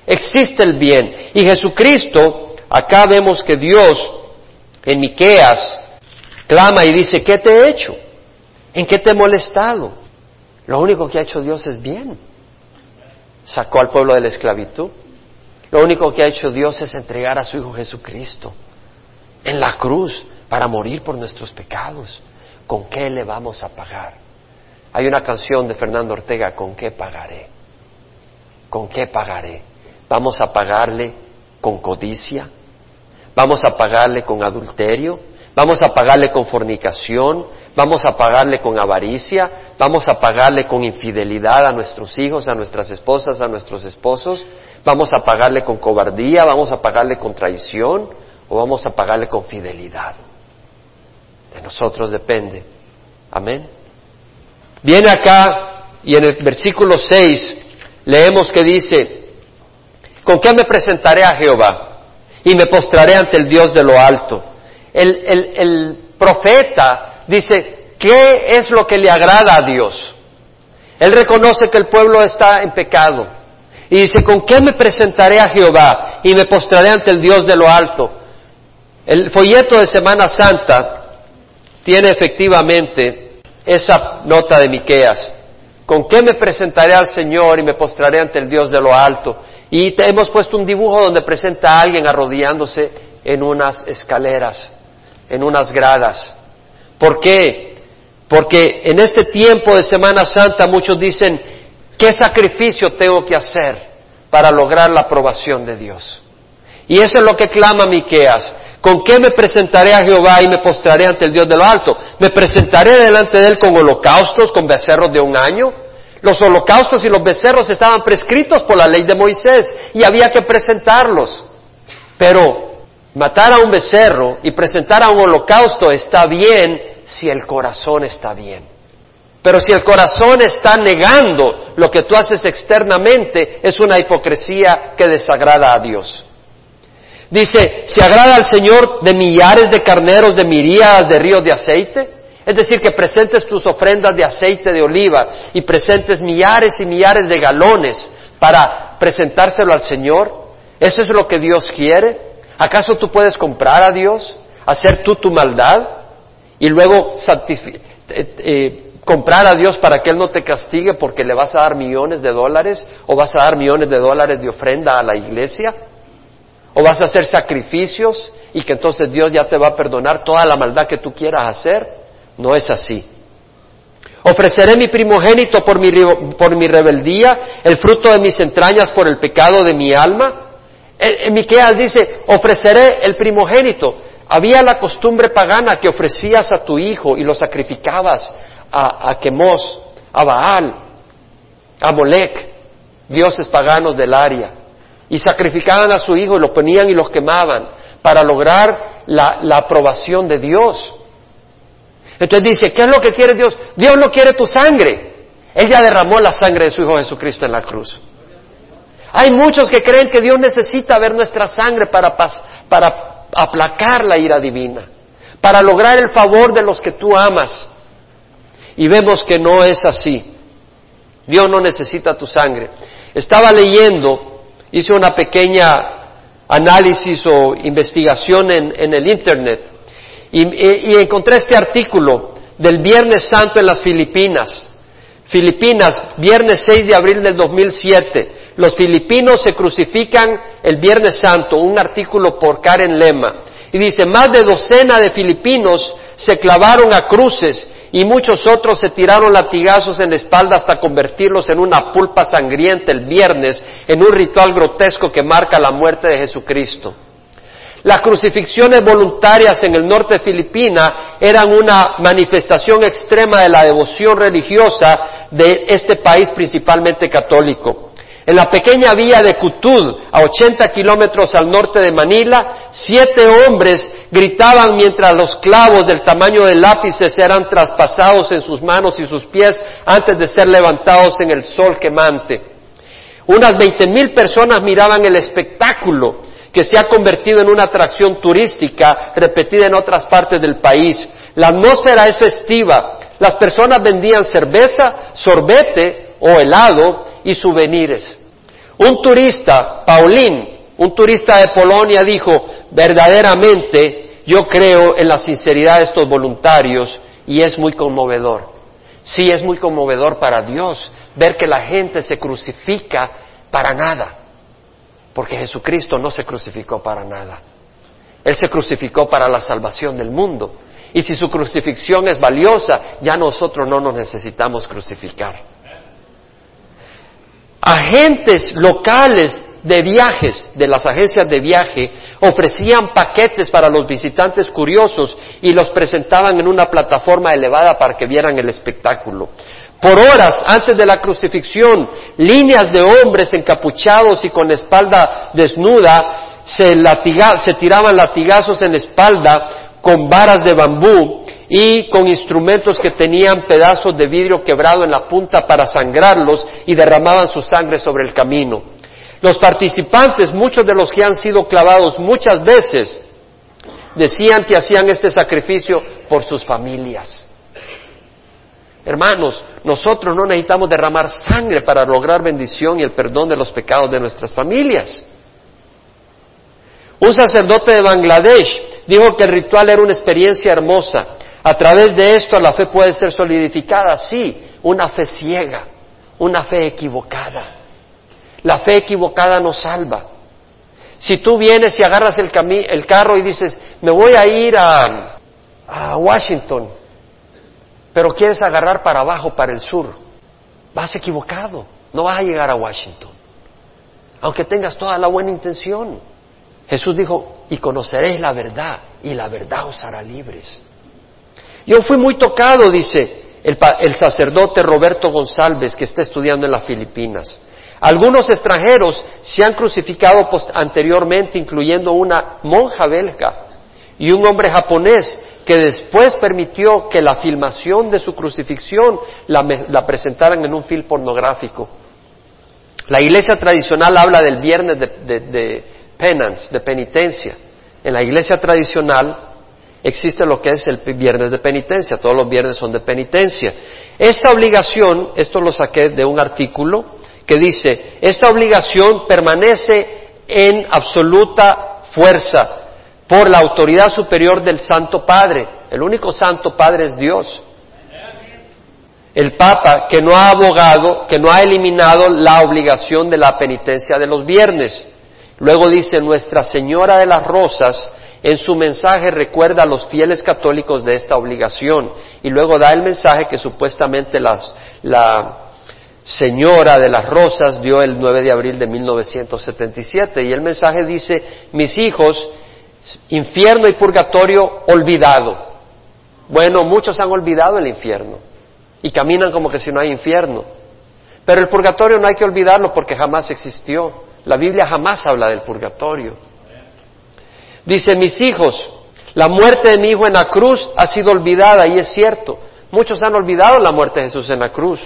existe el bien. Y Jesucristo, acá vemos que Dios, en Miqueas clama y dice, ¿qué te he hecho? ¿En qué te he molestado? Lo único que ha hecho Dios es bien. Sacó al pueblo de la esclavitud. Lo único que ha hecho Dios es entregar a su Hijo Jesucristo en la cruz para morir por nuestros pecados. ¿Con qué le vamos a pagar? Hay una canción de Fernando Ortega, ¿con qué pagaré? ¿Con qué pagaré? ¿Vamos a pagarle con codicia? ¿Vamos a pagarle con adulterio? Vamos a pagarle con fornicación, vamos a pagarle con avaricia, vamos a pagarle con infidelidad a nuestros hijos, a nuestras esposas, a nuestros esposos, vamos a pagarle con cobardía, vamos a pagarle con traición o vamos a pagarle con fidelidad. De nosotros depende. Amén. Viene acá y en el versículo 6 leemos que dice, ¿con qué me presentaré a Jehová? Y me postraré ante el Dios de lo alto el, profeta dice, ¿qué es lo que le agrada a Dios? Él reconoce que el pueblo está en pecado. Y dice, ¿con qué me presentaré a Jehová y me postraré ante el Dios de lo alto? El folleto de Semana Santa tiene efectivamente esa nota de Miqueas. ¿Con qué me presentaré al Señor y me postraré ante el Dios de lo alto? Y hemos puesto un dibujo donde presenta a alguien arrodillándose en unas escaleras en unas gradas. ¿Por qué? Porque en este tiempo de Semana Santa muchos dicen, ¿qué sacrificio tengo que hacer para lograr la aprobación de Dios? Y eso es lo que clama Miqueas. ¿Con qué me presentaré a Jehová y me postraré ante el Dios de lo alto? ¿Me presentaré delante de él con holocaustos, con becerros de un año? Los holocaustos y los becerros estaban prescritos por la ley de Moisés y había que presentarlos. Pero matar a un becerro y presentar a un holocausto está bien si el corazón está bien. Pero si el corazón está negando lo que tú haces externamente, es una hipocresía que desagrada a Dios. Dice, ¿se agrada al Señor de millares de carneros, de miríadas de ríos de aceite? Es decir, que presentes tus ofrendas de aceite de oliva y presentes millares y millares de galones para presentárselo al Señor. ¿Eso es lo que Dios quiere? ¿Acaso tú puedes comprar a Dios, hacer tú tu maldad y luego eh, eh, comprar a Dios para que Él no te castigue porque le vas a dar millones de dólares o vas a dar millones de dólares de ofrenda a la iglesia? ¿O vas a hacer sacrificios y que entonces Dios ya te va a perdonar toda la maldad que tú quieras hacer? No es así. Ofreceré mi primogénito por mi, por mi rebeldía, el fruto de mis entrañas por el pecado de mi alma. En, Miqueas dice, ofreceré el primogénito. Había la costumbre pagana que ofrecías a tu hijo y lo sacrificabas a, a Quemos, a Baal, a Molec, dioses paganos del área. Y sacrificaban a su hijo y lo ponían y los quemaban para lograr la, la aprobación de Dios. Entonces dice, ¿qué es lo que quiere Dios? Dios no quiere tu sangre. Él ya derramó la sangre de su Hijo Jesucristo en la cruz. Hay muchos que creen que Dios necesita ver nuestra sangre para, para aplacar la ira divina, para lograr el favor de los que tú amas. Y vemos que no es así. Dios no necesita tu sangre. Estaba leyendo, hice una pequeña análisis o investigación en, en el Internet y, encontré este artículo del Viernes Santo en las Filipinas. Filipinas, viernes 6 de abril del 2007. Los filipinos se crucifican el Viernes Santo, un artículo por Karen Lema. Y dice, más de docena de filipinos se clavaron a cruces y muchos otros se tiraron latigazos en la espalda hasta convertirlos en una pulpa sangrienta el viernes, en un ritual grotesco que marca la muerte de Jesucristo. Las crucifixiones voluntarias en el norte de Filipina eran una manifestación extrema de la devoción religiosa de este país principalmente católico. En la pequeña vía de Cutud, a 80 kilómetros al norte de Manila, siete hombres gritaban mientras los clavos del tamaño de lápices eran traspasados en sus manos y sus pies antes de ser levantados en el sol quemante. Unas veinte mil personas miraban el espectáculo que se ha convertido en una atracción turística repetida en otras partes del país. La atmósfera es festiva. Las personas vendían cerveza, sorbete o helado y souvenirs. Un turista, Paulín, un turista de Polonia dijo, verdaderamente yo creo en la sinceridad de estos voluntarios y es muy conmovedor. Sí, es muy conmovedor para Dios ver que la gente se crucifica para nada. Porque Jesucristo no se crucificó para nada. Él se crucificó para la salvación del mundo. Y si su crucifixión es valiosa, ya nosotros no nos necesitamos crucificar. Agentes locales de viajes, de las agencias de viaje, ofrecían paquetes para los visitantes curiosos y los presentaban en una plataforma elevada para que vieran el espectáculo. Por horas antes de la crucifixión, líneas de hombres encapuchados y con espalda desnuda se, se tiraban latigazos en la espalda con varas de bambú y con instrumentos que tenían pedazos de vidrio quebrado en la punta para sangrarlos y derramaban su sangre sobre el camino. Los participantes, muchos de los que han sido clavados muchas veces, decían que hacían este sacrificio por sus familias. Hermanos, nosotros no necesitamos derramar sangre para lograr bendición y el perdón de los pecados de nuestras familias. Un sacerdote de Bangladesh dijo que el ritual era una experiencia hermosa. A través de esto la fe puede ser solidificada, sí, una fe ciega, una fe equivocada. La fe equivocada nos salva. Si tú vienes y agarras el, el carro y dices, me voy a ir a, a Washington, pero quieres agarrar para abajo, para el sur, vas equivocado, no vas a llegar a Washington, aunque tengas toda la buena intención. Jesús dijo, y conoceréis la verdad, y la verdad os hará libres. Yo fui muy tocado, dice el, sacerdote Roberto González, que está estudiando en las Filipinas. Algunos extranjeros se han crucificado anteriormente, incluyendo una monja belga y un hombre japonés que después permitió que la filmación de su crucifixión la, presentaran en un film pornográfico. La iglesia tradicional habla del viernes de, penance, de penitencia. En la iglesia tradicional existe lo que es el viernes de penitencia, todos los viernes son de penitencia. Esta obligación, esto lo saqué de un artículo que dice, esta obligación permanece en absoluta fuerza por la autoridad superior del Santo Padre. El único Santo Padre es Dios. El Papa que no ha abogado, que no ha eliminado la obligación de la penitencia de los viernes. Luego dice, Nuestra Señora de las Rosas en su mensaje recuerda a los fieles católicos de esta obligación y luego da el mensaje que supuestamente la señora de las Rosas dio el 9 de abril de 1977 y el mensaje dice, mis hijos, infierno y purgatorio olvidado. Bueno, muchos han olvidado el infierno y caminan como que si no hay infierno. Pero el purgatorio no hay que olvidarlo porque jamás existió. La Biblia jamás habla del purgatorio. Dice, mis hijos, la muerte de mi hijo en la cruz ha sido olvidada y es cierto. Muchos han olvidado la muerte de Jesús en la cruz.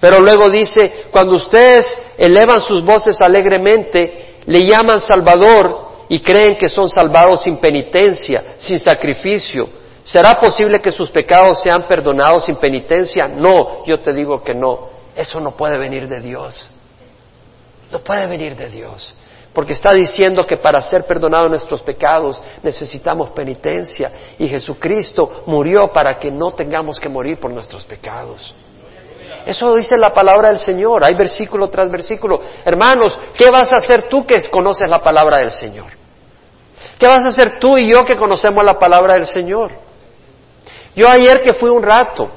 Pero luego dice, cuando ustedes elevan sus voces alegremente, le llaman Salvador y creen que son salvados sin penitencia, sin sacrificio. ¿Será posible que sus pecados sean perdonados sin penitencia? No, yo te digo que no. Eso no puede venir de Dios. No puede venir de Dios porque está diciendo que para ser perdonados nuestros pecados necesitamos penitencia y Jesucristo murió para que no tengamos que morir por nuestros pecados. Eso dice la palabra del Señor, hay versículo tras versículo. Hermanos, ¿qué vas a hacer tú que conoces la palabra del Señor? ¿Qué vas a hacer tú y yo que conocemos la palabra del Señor? Yo ayer que fui un rato,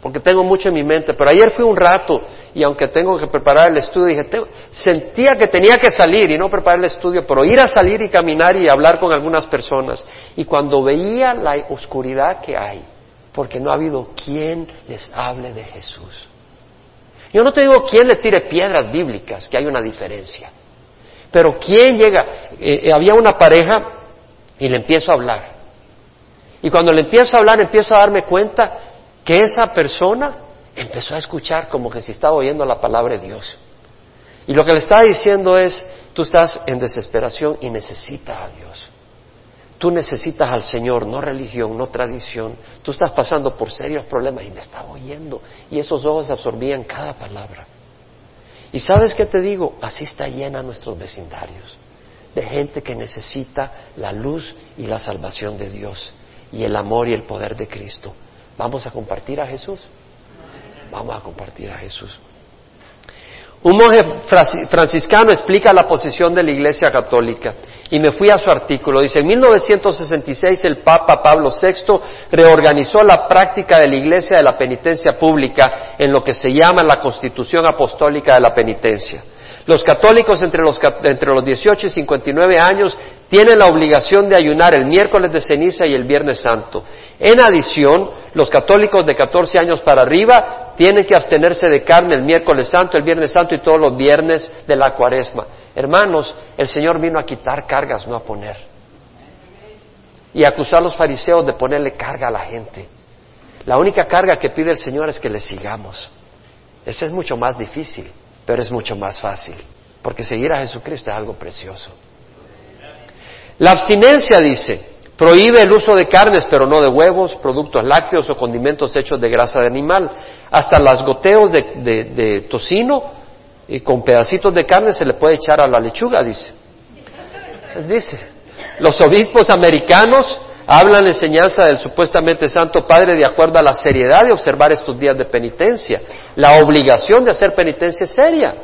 porque tengo mucho en mi mente, pero ayer fui un rato y aunque tengo que preparar el estudio, dije, sentía que tenía que salir y no preparar el estudio, pero ir a salir y caminar y hablar con algunas personas. Y cuando veía la oscuridad que hay, porque no ha habido quien les hable de Jesús. Yo no te digo quién le tire piedras bíblicas, que hay una diferencia. Pero quién llega, eh, eh, había una pareja y le empiezo a hablar. Y cuando le empiezo a hablar, empiezo a darme cuenta que esa persona empezó a escuchar como que si estaba oyendo la palabra de Dios. Y lo que le estaba diciendo es, tú estás en desesperación y necesitas a Dios. Tú necesitas al Señor, no religión, no tradición. Tú estás pasando por serios problemas y me estaba oyendo. Y esos ojos absorbían cada palabra. Y sabes qué te digo, así está llena nuestros vecindarios, de gente que necesita la luz y la salvación de Dios y el amor y el poder de Cristo. Vamos a compartir a Jesús. Vamos a compartir a Jesús. Un monje franciscano explica la posición de la Iglesia Católica y me fui a su artículo. Dice, en 1966 el Papa Pablo VI reorganizó la práctica de la Iglesia de la penitencia pública en lo que se llama la Constitución Apostólica de la Penitencia. Los católicos entre los, entre los 18 y 59 años tienen la obligación de ayunar el miércoles de ceniza y el viernes santo. En adición, los católicos de 14 años para arriba tienen que abstenerse de carne el miércoles santo, el viernes santo y todos los viernes de la cuaresma. Hermanos, el Señor vino a quitar cargas, no a poner. Y acusar a los fariseos de ponerle carga a la gente. La única carga que pide el Señor es que le sigamos. Ese es mucho más difícil pero es mucho más fácil, porque seguir a Jesucristo es algo precioso. La abstinencia dice, prohíbe el uso de carnes, pero no de huevos, productos lácteos o condimentos hechos de grasa de animal. Hasta las goteos de, tocino y con pedacitos de carne se le puede echar a la lechuga, dice. Dice, los obispos americanos hablan la enseñanza del supuestamente Santo Padre de acuerdo a la seriedad de observar estos días de penitencia. La obligación de hacer penitencia es seria.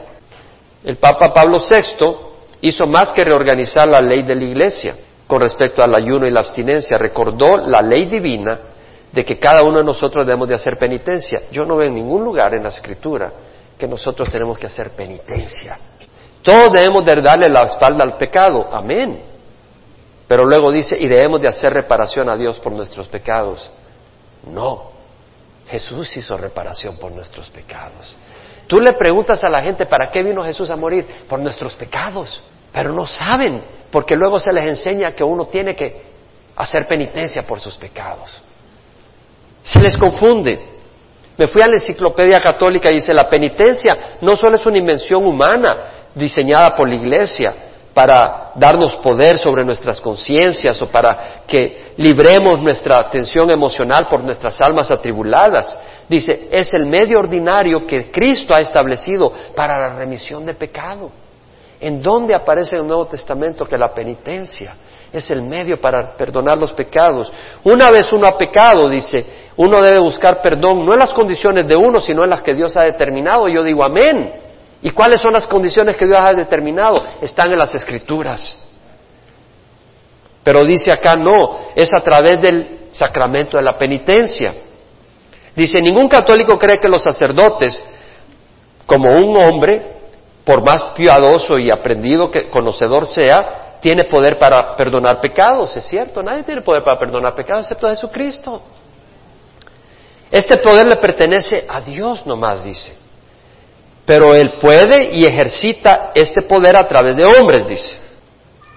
El Papa Pablo VI hizo más que reorganizar la ley de la Iglesia con respecto al ayuno y la abstinencia. Recordó la ley divina de que cada uno de nosotros debemos de hacer penitencia. Yo no veo en ningún lugar en la Escritura que nosotros tenemos que hacer penitencia. Todos debemos de darle la espalda al pecado. Amén. Pero luego dice, y debemos de hacer reparación a Dios por nuestros pecados. No, Jesús hizo reparación por nuestros pecados. Tú le preguntas a la gente, ¿para qué vino Jesús a morir? Por nuestros pecados. Pero no saben, porque luego se les enseña que uno tiene que hacer penitencia por sus pecados. Se les confunde. Me fui a la enciclopedia católica y dice, la penitencia no solo es una invención humana diseñada por la iglesia para darnos poder sobre nuestras conciencias o para que libremos nuestra atención emocional por nuestras almas atribuladas. Dice, es el medio ordinario que Cristo ha establecido para la remisión de pecado. ¿En dónde aparece en el Nuevo Testamento que la penitencia es el medio para perdonar los pecados? Una vez uno ha pecado, dice, uno debe buscar perdón no en las condiciones de uno, sino en las que Dios ha determinado. Yo digo amén. ¿Y cuáles son las condiciones que Dios ha determinado? Están en las escrituras. Pero dice acá no, es a través del sacramento de la penitencia. Dice, ningún católico cree que los sacerdotes, como un hombre, por más piadoso y aprendido que conocedor sea, tiene poder para perdonar pecados, es cierto, nadie tiene poder para perdonar pecados excepto Jesucristo. Este poder le pertenece a Dios nomás, dice. Pero Él puede y ejercita este poder a través de hombres, dice.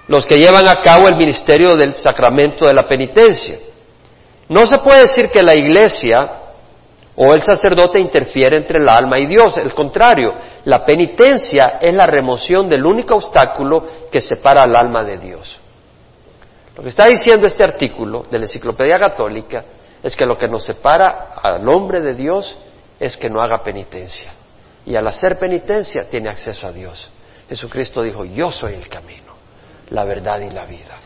Los que llevan a cabo el ministerio del sacramento de la penitencia. No se puede decir que la iglesia o el sacerdote interfiere entre el alma y Dios. El contrario, la penitencia es la remoción del único obstáculo que separa al alma de Dios. Lo que está diciendo este artículo de la Enciclopedia Católica es que lo que nos separa al hombre de Dios es que no haga penitencia. Y al hacer penitencia tiene acceso a Dios. Jesucristo dijo, yo soy el camino, la verdad y la vida.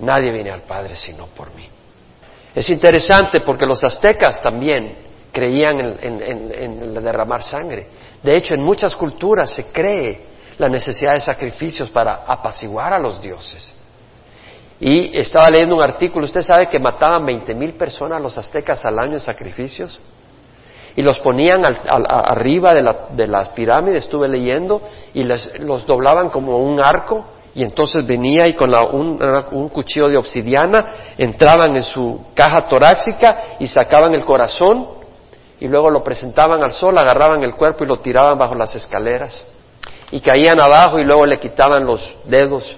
Nadie viene al Padre sino por mí. Es interesante porque los aztecas también creían en, derramar sangre. De hecho, en muchas culturas se cree la necesidad de sacrificios para apaciguar a los dioses. Y estaba leyendo un artículo, usted sabe que mataban 20 mil personas los aztecas al año en sacrificios y los ponían arriba de, las pirámides, estuve leyendo, y los doblaban como un arco y entonces venía y con un, un, cuchillo de obsidiana entraban en su caja torácica y sacaban el corazón y luego lo presentaban al sol, agarraban el cuerpo y lo tiraban bajo las escaleras y caían abajo y luego le quitaban los dedos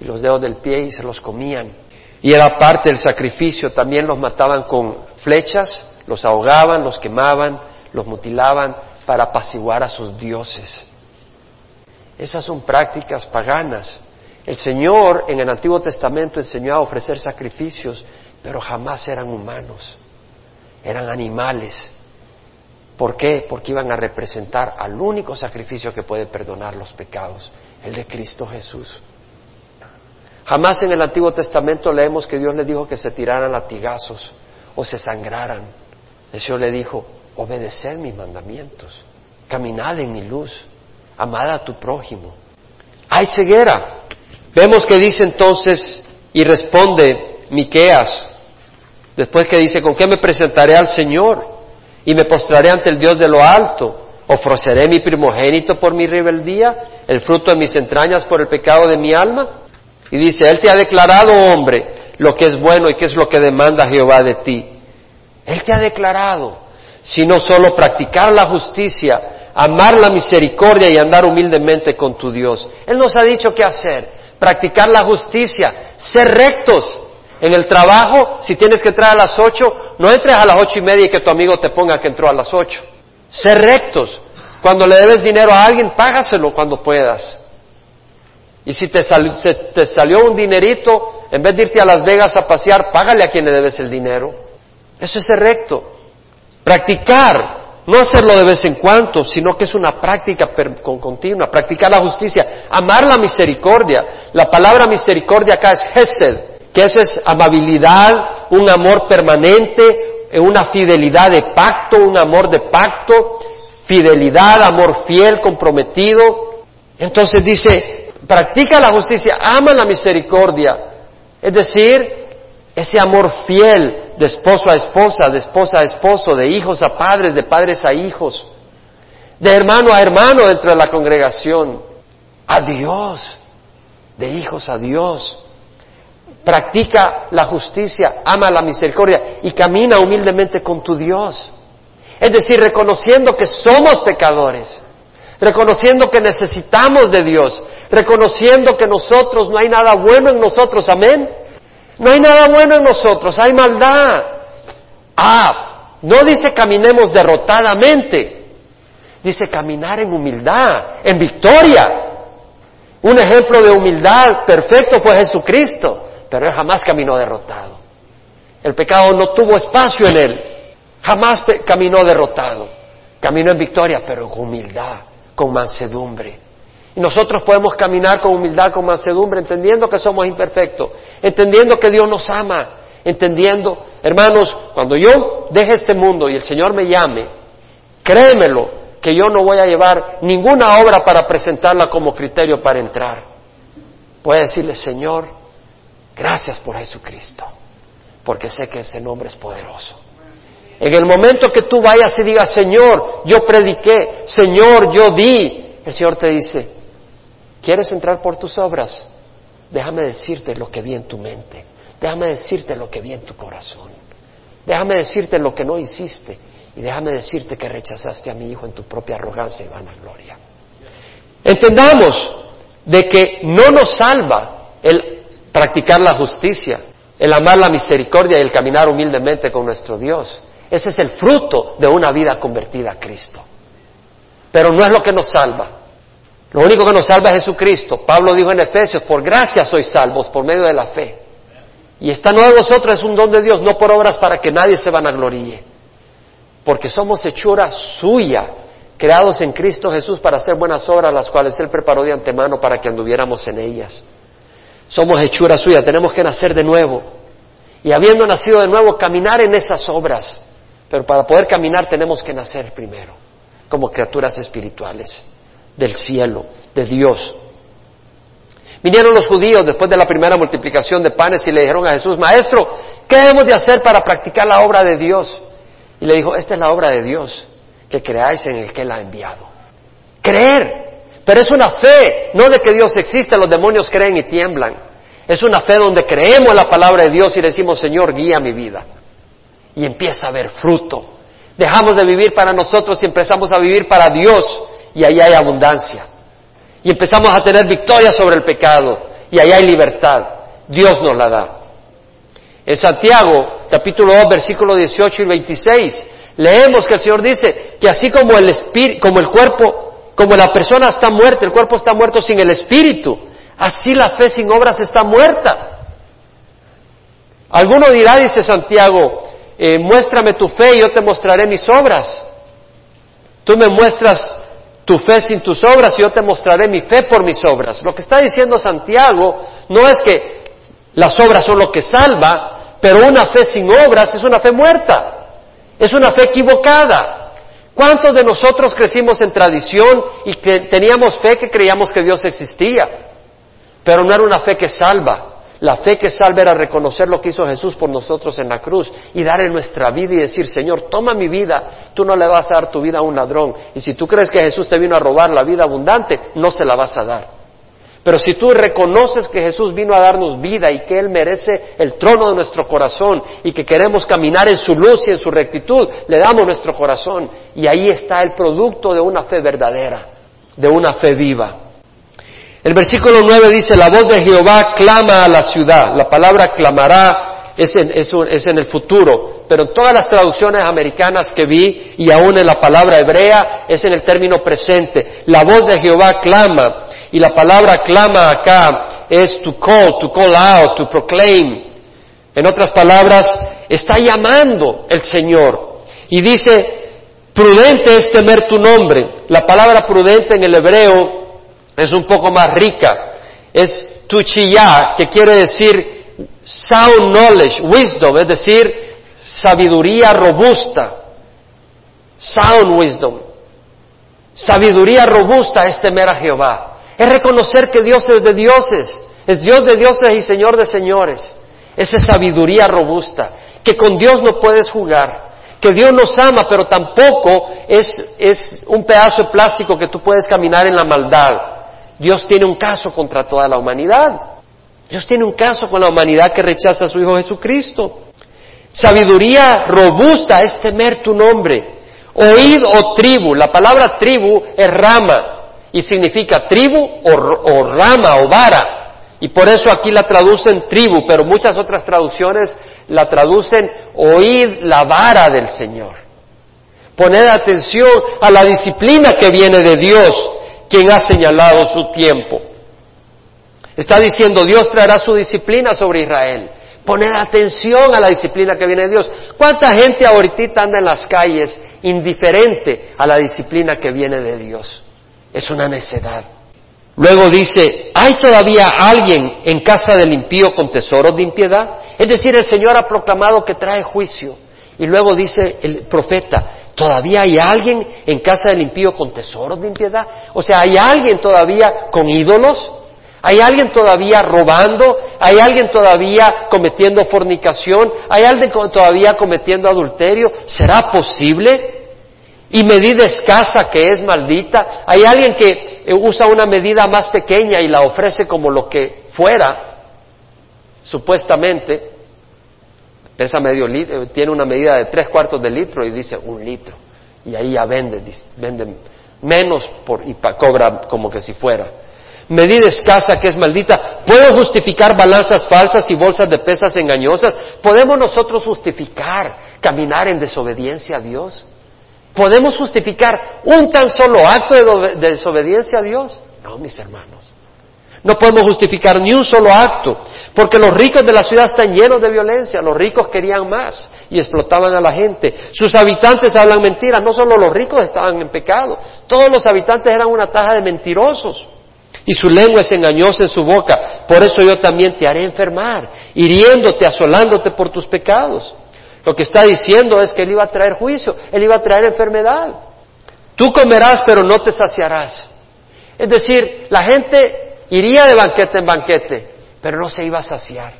y los dedos del pie y se los comían. Y era parte del sacrificio, también los mataban con flechas, los ahogaban, los quemaban, los mutilaban para apaciguar a sus dioses. Esas son prácticas paganas. El Señor en el Antiguo Testamento enseñó a ofrecer sacrificios, pero jamás eran humanos, eran animales. ¿Por qué? Porque iban a representar al único sacrificio que puede perdonar los pecados, el de Cristo Jesús. Jamás en el Antiguo Testamento leemos que Dios le dijo que se tiraran latigazos o se sangraran. El Señor le dijo, obedeced mis mandamientos, caminad en mi luz, amad a tu prójimo. Hay ceguera. Vemos que dice entonces y responde Miqueas, después que dice, ¿con qué me presentaré al Señor? Y me postraré ante el Dios de lo alto. ¿Ofreceré mi primogénito por mi rebeldía? ¿El fruto de mis entrañas por el pecado de mi alma? Y dice, Él te ha declarado, hombre, lo que es bueno y qué es lo que demanda Jehová de ti. Él te ha declarado, sino solo practicar la justicia, amar la misericordia y andar humildemente con tu Dios. Él nos ha dicho qué hacer, practicar la justicia, ser rectos. En el trabajo, si tienes que entrar a las ocho, no entres a las ocho y media y que tu amigo te ponga que entró a las ocho. Ser rectos. Cuando le debes dinero a alguien, págaselo cuando puedas. Y si te, te salió un dinerito, en vez de irte a Las Vegas a pasear, págale a quien le debes el dinero. Eso es ser recto. Practicar, no hacerlo de vez en cuando, sino que es una práctica continua. Practicar la justicia, amar la misericordia. La palabra misericordia acá es Hesed, que eso es amabilidad, un amor permanente, una fidelidad de pacto, un amor de pacto, fidelidad, amor fiel, comprometido. Entonces dice, practica la justicia, ama la misericordia. Es decir, ese amor fiel de esposo a esposa, de esposa a esposo, de hijos a padres, de padres a hijos, de hermano a hermano dentro de la congregación, a Dios, de hijos a Dios. Practica la justicia, ama la misericordia y camina humildemente con tu Dios. Es decir, reconociendo que somos pecadores, reconociendo que necesitamos de Dios, reconociendo que nosotros no hay nada bueno en nosotros, amén. No hay nada bueno en nosotros, hay maldad. Ah, no dice caminemos derrotadamente, dice caminar en humildad, en victoria. Un ejemplo de humildad perfecto fue Jesucristo, pero él jamás caminó derrotado. El pecado no tuvo espacio en él, jamás caminó derrotado. Caminó en victoria, pero con humildad, con mansedumbre. Y nosotros podemos caminar con humildad, con mansedumbre, entendiendo que somos imperfectos, entendiendo que Dios nos ama, entendiendo, hermanos, cuando yo deje este mundo y el Señor me llame, créemelo, que yo no voy a llevar ninguna obra para presentarla como criterio para entrar. A decirle, Señor, gracias por Jesucristo, porque sé que ese nombre es poderoso. En el momento que tú vayas y digas, Señor, yo prediqué, Señor, yo di, el Señor te dice, ¿quieres entrar por tus obras? Déjame decirte lo que vi en tu mente, déjame decirte lo que vi en tu corazón, déjame decirte lo que no hiciste y déjame decirte que rechazaste a mi hijo en tu propia arrogancia y vanagloria. Entendamos de que no nos salva el practicar la justicia, el amar la misericordia y el caminar humildemente con nuestro Dios. Ese es el fruto de una vida convertida a Cristo. Pero no es lo que nos salva. Lo único que nos salva es Jesucristo. Pablo dijo en Efesios, por gracia sois salvos por medio de la fe. Y esta no de vosotros es un don de Dios, no por obras para que nadie se vanagloríe porque somos hechura suya, creados en Cristo Jesús para hacer buenas obras, las cuales Él preparó de antemano para que anduviéramos en ellas. Somos hechura suya, tenemos que nacer de nuevo. Y habiendo nacido de nuevo, caminar en esas obras. Pero para poder caminar tenemos que nacer primero, como criaturas espirituales, del cielo, de Dios. Vinieron los judíos después de la primera multiplicación de panes y le dijeron a Jesús, Maestro, ¿qué debemos de hacer para practicar la obra de Dios? Y le dijo, esta es la obra de Dios, que creáis en el que la ha enviado. Creer. Pero es una fe, no de que Dios existe, los demonios creen y tiemblan. Es una fe donde creemos la palabra de Dios y decimos, Señor, guía mi vida. Y empieza a haber fruto. Dejamos de vivir para nosotros y empezamos a vivir para Dios y ahí hay abundancia. Y empezamos a tener victoria sobre el pecado y ahí hay libertad. Dios nos la da. En Santiago, capítulo 2, versículos 18 y 26, leemos que el Señor dice que así como el, como el cuerpo, como la persona está muerta, el cuerpo está muerto sin el espíritu, así la fe sin obras está muerta. Alguno dirá, dice Santiago, eh, muéstrame tu fe y yo te mostraré mis obras. Tú me muestras tu fe sin tus obras y yo te mostraré mi fe por mis obras. Lo que está diciendo Santiago no es que las obras son lo que salva, pero una fe sin obras es una fe muerta, es una fe equivocada. ¿Cuántos de nosotros crecimos en tradición y que teníamos fe que creíamos que Dios existía? Pero no era una fe que salva. La fe que salva era reconocer lo que hizo Jesús por nosotros en la cruz y darle nuestra vida y decir, Señor, toma mi vida, tú no le vas a dar tu vida a un ladrón. Y si tú crees que Jesús te vino a robar la vida abundante, no se la vas a dar. Pero si tú reconoces que Jesús vino a darnos vida y que Él merece el trono de nuestro corazón y que queremos caminar en su luz y en su rectitud, le damos nuestro corazón. Y ahí está el producto de una fe verdadera, de una fe viva. El versículo 9 dice, la voz de Jehová clama a la ciudad. La palabra clamará es en, es en, el futuro, pero en todas las traducciones americanas que vi y aún en la palabra hebrea es en el término presente. La voz de Jehová clama. Y la palabra clama acá es to call, to call out, to proclaim. En otras palabras, está llamando el Señor. Y dice, prudente es temer tu nombre. La palabra prudente en el hebreo es un poco más rica. Es tuchiyah, que quiere decir sound knowledge, wisdom, es decir, sabiduría robusta. Sound wisdom. Sabiduría robusta es temer a Jehová. Es reconocer que Dios es de dioses, es Dios de dioses y Señor de señores. Esa sabiduría robusta, que con Dios no puedes jugar, que Dios nos ama, pero tampoco es, es un pedazo de plástico que tú puedes caminar en la maldad. Dios tiene un caso contra toda la humanidad. Dios tiene un caso con la humanidad que rechaza a su Hijo Jesucristo. Sabiduría robusta es temer tu nombre. Oíd o tribu. La palabra tribu es rama y significa tribu o, rama o vara. Y por eso aquí la traducen tribu, pero muchas otras traducciones la traducen oíd la vara del Señor. Poned atención a la disciplina que viene de Dios, quien ha señalado su tiempo. Está diciendo, Dios traerá su disciplina sobre Israel. Poned atención a la disciplina que viene de Dios. ¿Cuánta gente ahorita anda en las calles indiferente a la disciplina que viene de Dios? Es una necedad. Luego dice, ¿hay todavía alguien en casa del impío con tesoros de impiedad? Es decir, el Señor ha proclamado que trae juicio. Y luego dice el profeta, ¿todavía hay alguien en casa del impío con tesoros de impiedad? O sea, ¿hay alguien todavía con ídolos? ¿Hay alguien todavía robando? ¿Hay alguien todavía cometiendo fornicación? ¿Hay alguien todavía cometiendo adulterio? ¿Será posible? Y medida escasa que es maldita. ¿Hay alguien que eh, usa una medida más pequeña y la ofrece como lo que fuera, supuestamente? Pesa medio litro, eh, tiene una medida de tres cuartos de litro y dice un litro. Y ahí ya vende, vende menos por, y cobra como que si fuera medida escasa que es maldita. ¿Puedo justificar balanzas falsas y bolsas de pesas engañosas? ¿Podemos nosotros justificar caminar en desobediencia a Dios? ¿Podemos justificar un tan solo acto de, desobediencia a Dios? No, mis hermanos. No podemos justificar ni un solo acto, porque los ricos de la ciudad están llenos de violencia, los ricos querían más y explotaban a la gente. Sus habitantes hablan mentiras, no solo los ricos estaban en pecado, todos los habitantes eran una taja de mentirosos y su lengua es engañosa en su boca. Por eso yo también te haré enfermar, hiriéndote, asolándote por tus pecados. Lo que está diciendo es que él iba a traer juicio, él iba a traer enfermedad. Tú comerás, pero no te saciarás. Es decir, la gente iría de banquete en banquete, pero no se iba a saciar.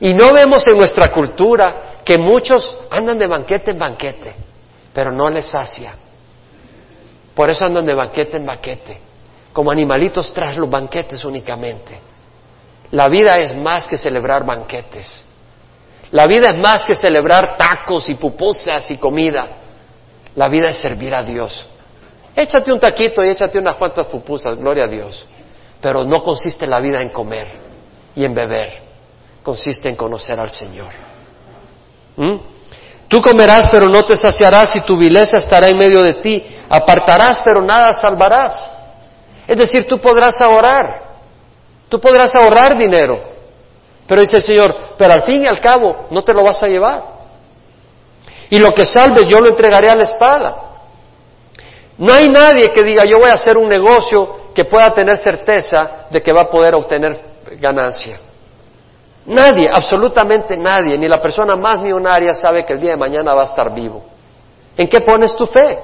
Y no vemos en nuestra cultura que muchos andan de banquete en banquete, pero no les sacia. Por eso andan de banquete en banquete como animalitos tras los banquetes únicamente. La vida es más que celebrar banquetes. La vida es más que celebrar tacos y pupusas y comida. La vida es servir a Dios. Échate un taquito y échate unas cuantas pupusas, gloria a Dios. Pero no consiste la vida en comer y en beber. Consiste en conocer al Señor. ¿Mm? Tú comerás, pero no te saciarás, y tu vileza estará en medio de ti. Apartarás, pero nada salvarás. Es decir, tú podrás ahorrar, tú podrás ahorrar dinero. Pero dice el Señor, pero al fin y al cabo no te lo vas a llevar. Y lo que salves yo lo entregaré a la espada. No hay nadie que diga yo voy a hacer un negocio que pueda tener certeza de que va a poder obtener ganancia. Nadie, absolutamente nadie, ni la persona más millonaria sabe que el día de mañana va a estar vivo. ¿En qué pones tu fe?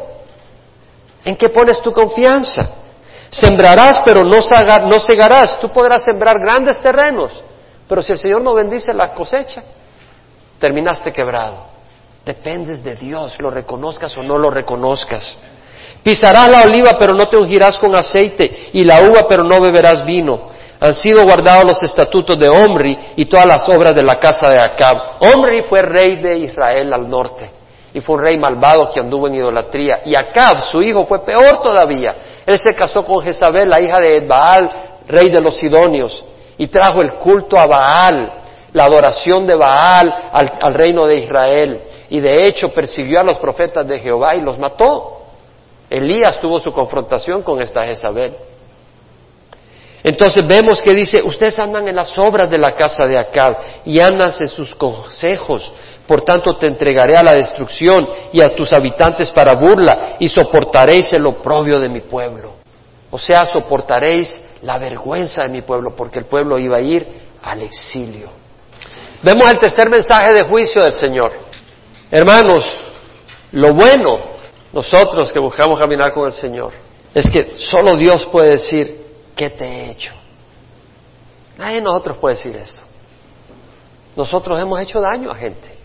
¿En qué pones tu confianza? Sembrarás, pero no, segarás. Tú podrás sembrar grandes terrenos, pero si el Señor no bendice la cosecha, terminaste quebrado. Dependes de Dios, lo reconozcas o no lo reconozcas. Pisarás la oliva, pero no te ungirás con aceite, y la uva, pero no beberás vino. Han sido guardados los estatutos de Omri y todas las obras de la casa de Acab. Omri fue rey de Israel al norte, y fue un rey malvado que anduvo en idolatría. Y Acab, su hijo, fue peor todavía él se casó con Jezabel, la hija de Baal, rey de los Sidonios, y trajo el culto a Baal, la adoración de Baal al, reino de Israel. Y de hecho persiguió a los profetas de Jehová y los mató. Elías tuvo su confrontación con esta Jezabel. Entonces vemos que dice, ustedes andan en las obras de la casa de Acab y andan en sus consejos, por tanto te entregaré a la destrucción y a tus habitantes para burla y soportaréis el oprobio de mi pueblo. O sea, soportaréis la vergüenza de mi pueblo porque el pueblo iba a ir al exilio. Vemos el tercer mensaje de juicio del Señor. Hermanos, lo bueno, nosotros que buscamos caminar con el Señor, es que solo Dios puede decir, ¿qué te he hecho? Nadie de nosotros puede decir esto. Nosotros hemos hecho daño a gente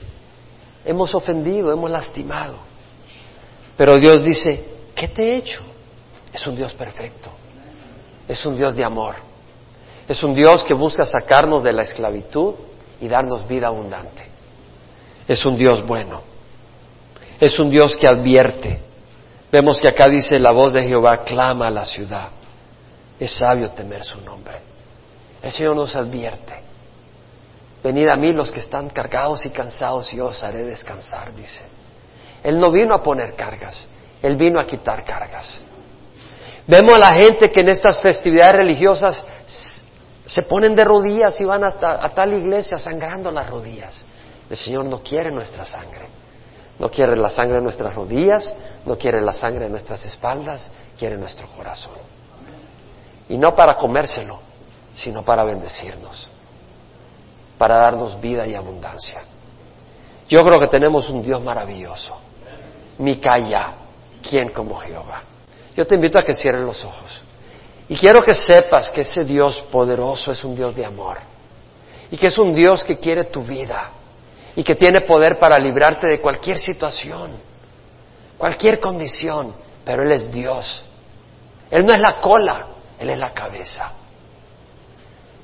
hemos ofendido, hemos lastimado. Pero Dios dice, ¿qué te he hecho? Es un Dios perfecto, es un Dios de amor, Es un Dios que busca sacarnos de la esclavitud y darnos vida abundante. Es un Dios bueno. Es un Dios que advierte. Vemos que acá dice la voz de Jehová clama a la ciudad. Es sabio temer su nombre. El Señor nos advierte. Venid a mí los que están cargados y cansados y yo os haré descansar, dice. Él no vino a poner cargas, Él vino a quitar cargas. Vemos a la gente que en estas festividades religiosas se ponen de rodillas y van a, tal iglesia sangrando las rodillas. El Señor no quiere nuestra sangre. No quiere la sangre de nuestras rodillas, no quiere la sangre de nuestras espaldas, quiere nuestro corazón. Y no para comérselo, sino para bendecirnos, para darnos vida y abundancia. Yo creo que tenemos un Dios maravilloso. Micaya, ¿quién como Jehová? Yo te invito a que cierres los ojos. Y quiero que sepas que ese Dios poderoso es un Dios de amor. Y que es un Dios que quiere tu vida. Y que tiene poder para librarte de cualquier situación, cualquier condición. Pero Él es Dios. Él no es la cola, Él es la cabeza.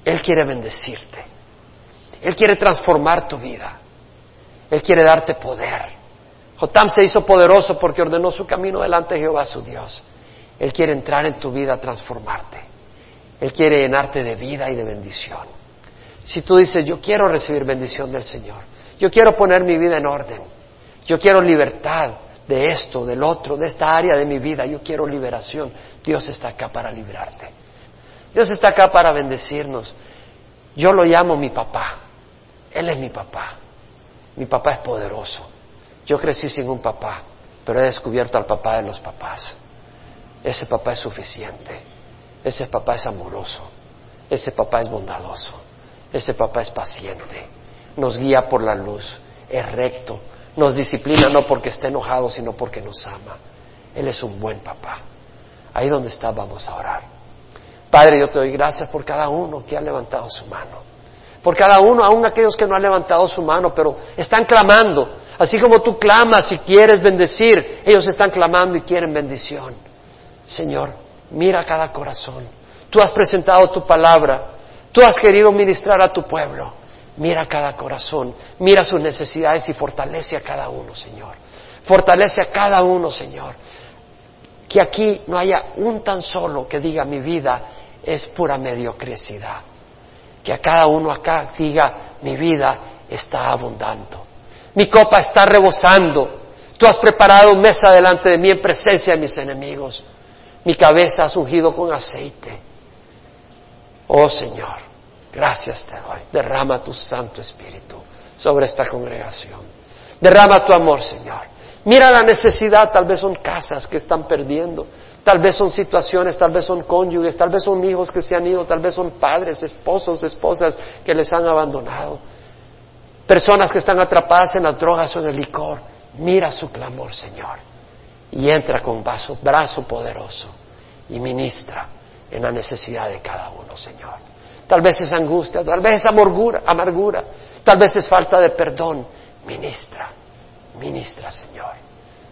Él quiere bendecirte. Él quiere transformar tu vida. Él quiere darte poder. Jotam se hizo poderoso porque ordenó su camino delante de Jehová su Dios. Él quiere entrar en tu vida, transformarte. Él quiere llenarte de vida y de bendición. Si tú dices, yo quiero recibir bendición del Señor, yo quiero poner mi vida en orden, yo quiero libertad de esto, del otro, de esta área de mi vida, yo quiero liberación, Dios está acá para librarte. Dios está acá para bendecirnos. Yo lo llamo mi papá. Él es mi papá. Mi papá es poderoso. Yo crecí sin un papá, pero he descubierto al papá de los papás. Ese papá es suficiente. Ese papá es amoroso. Ese papá es bondadoso. Ese papá es paciente. Nos guía por la luz. Es recto. Nos disciplina no porque esté enojado, sino porque nos ama. Él es un buen papá. Ahí donde está vamos a orar. Padre, yo te doy gracias por cada uno que ha levantado su mano. Por cada uno, aun aquellos que no han levantado su mano, pero están clamando. Así como tú clamas y quieres bendecir, ellos están clamando y quieren bendición. Señor, mira cada corazón. Tú has presentado tu palabra. Tú has querido ministrar a tu pueblo. Mira cada corazón. Mira sus necesidades y fortalece a cada uno, Señor. Fortalece a cada uno, Señor. Que aquí no haya un tan solo que diga mi vida es pura mediocridad. Que a cada uno acá diga mi vida está abundando. Mi copa está rebosando. Tú has preparado mesa delante de mí en presencia de mis enemigos. Mi cabeza has ungido con aceite. Oh Señor, gracias te doy. Derrama tu Santo Espíritu sobre esta congregación. Derrama tu amor, Señor. Mira la necesidad, tal vez son casas que están perdiendo, tal vez son situaciones, tal vez son cónyuges, tal vez son hijos que se han ido, tal vez son padres, esposos, esposas que les han abandonado, personas que están atrapadas en las drogas o en el licor. Mira su clamor, Señor, y entra con vaso, brazo poderoso y ministra en la necesidad de cada uno, Señor. Tal vez es angustia, tal vez es amargura, amargura, tal vez es falta de perdón. Ministra. Ministra, Señor.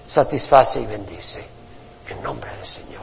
Satisface y bendice. En nombre del Señor.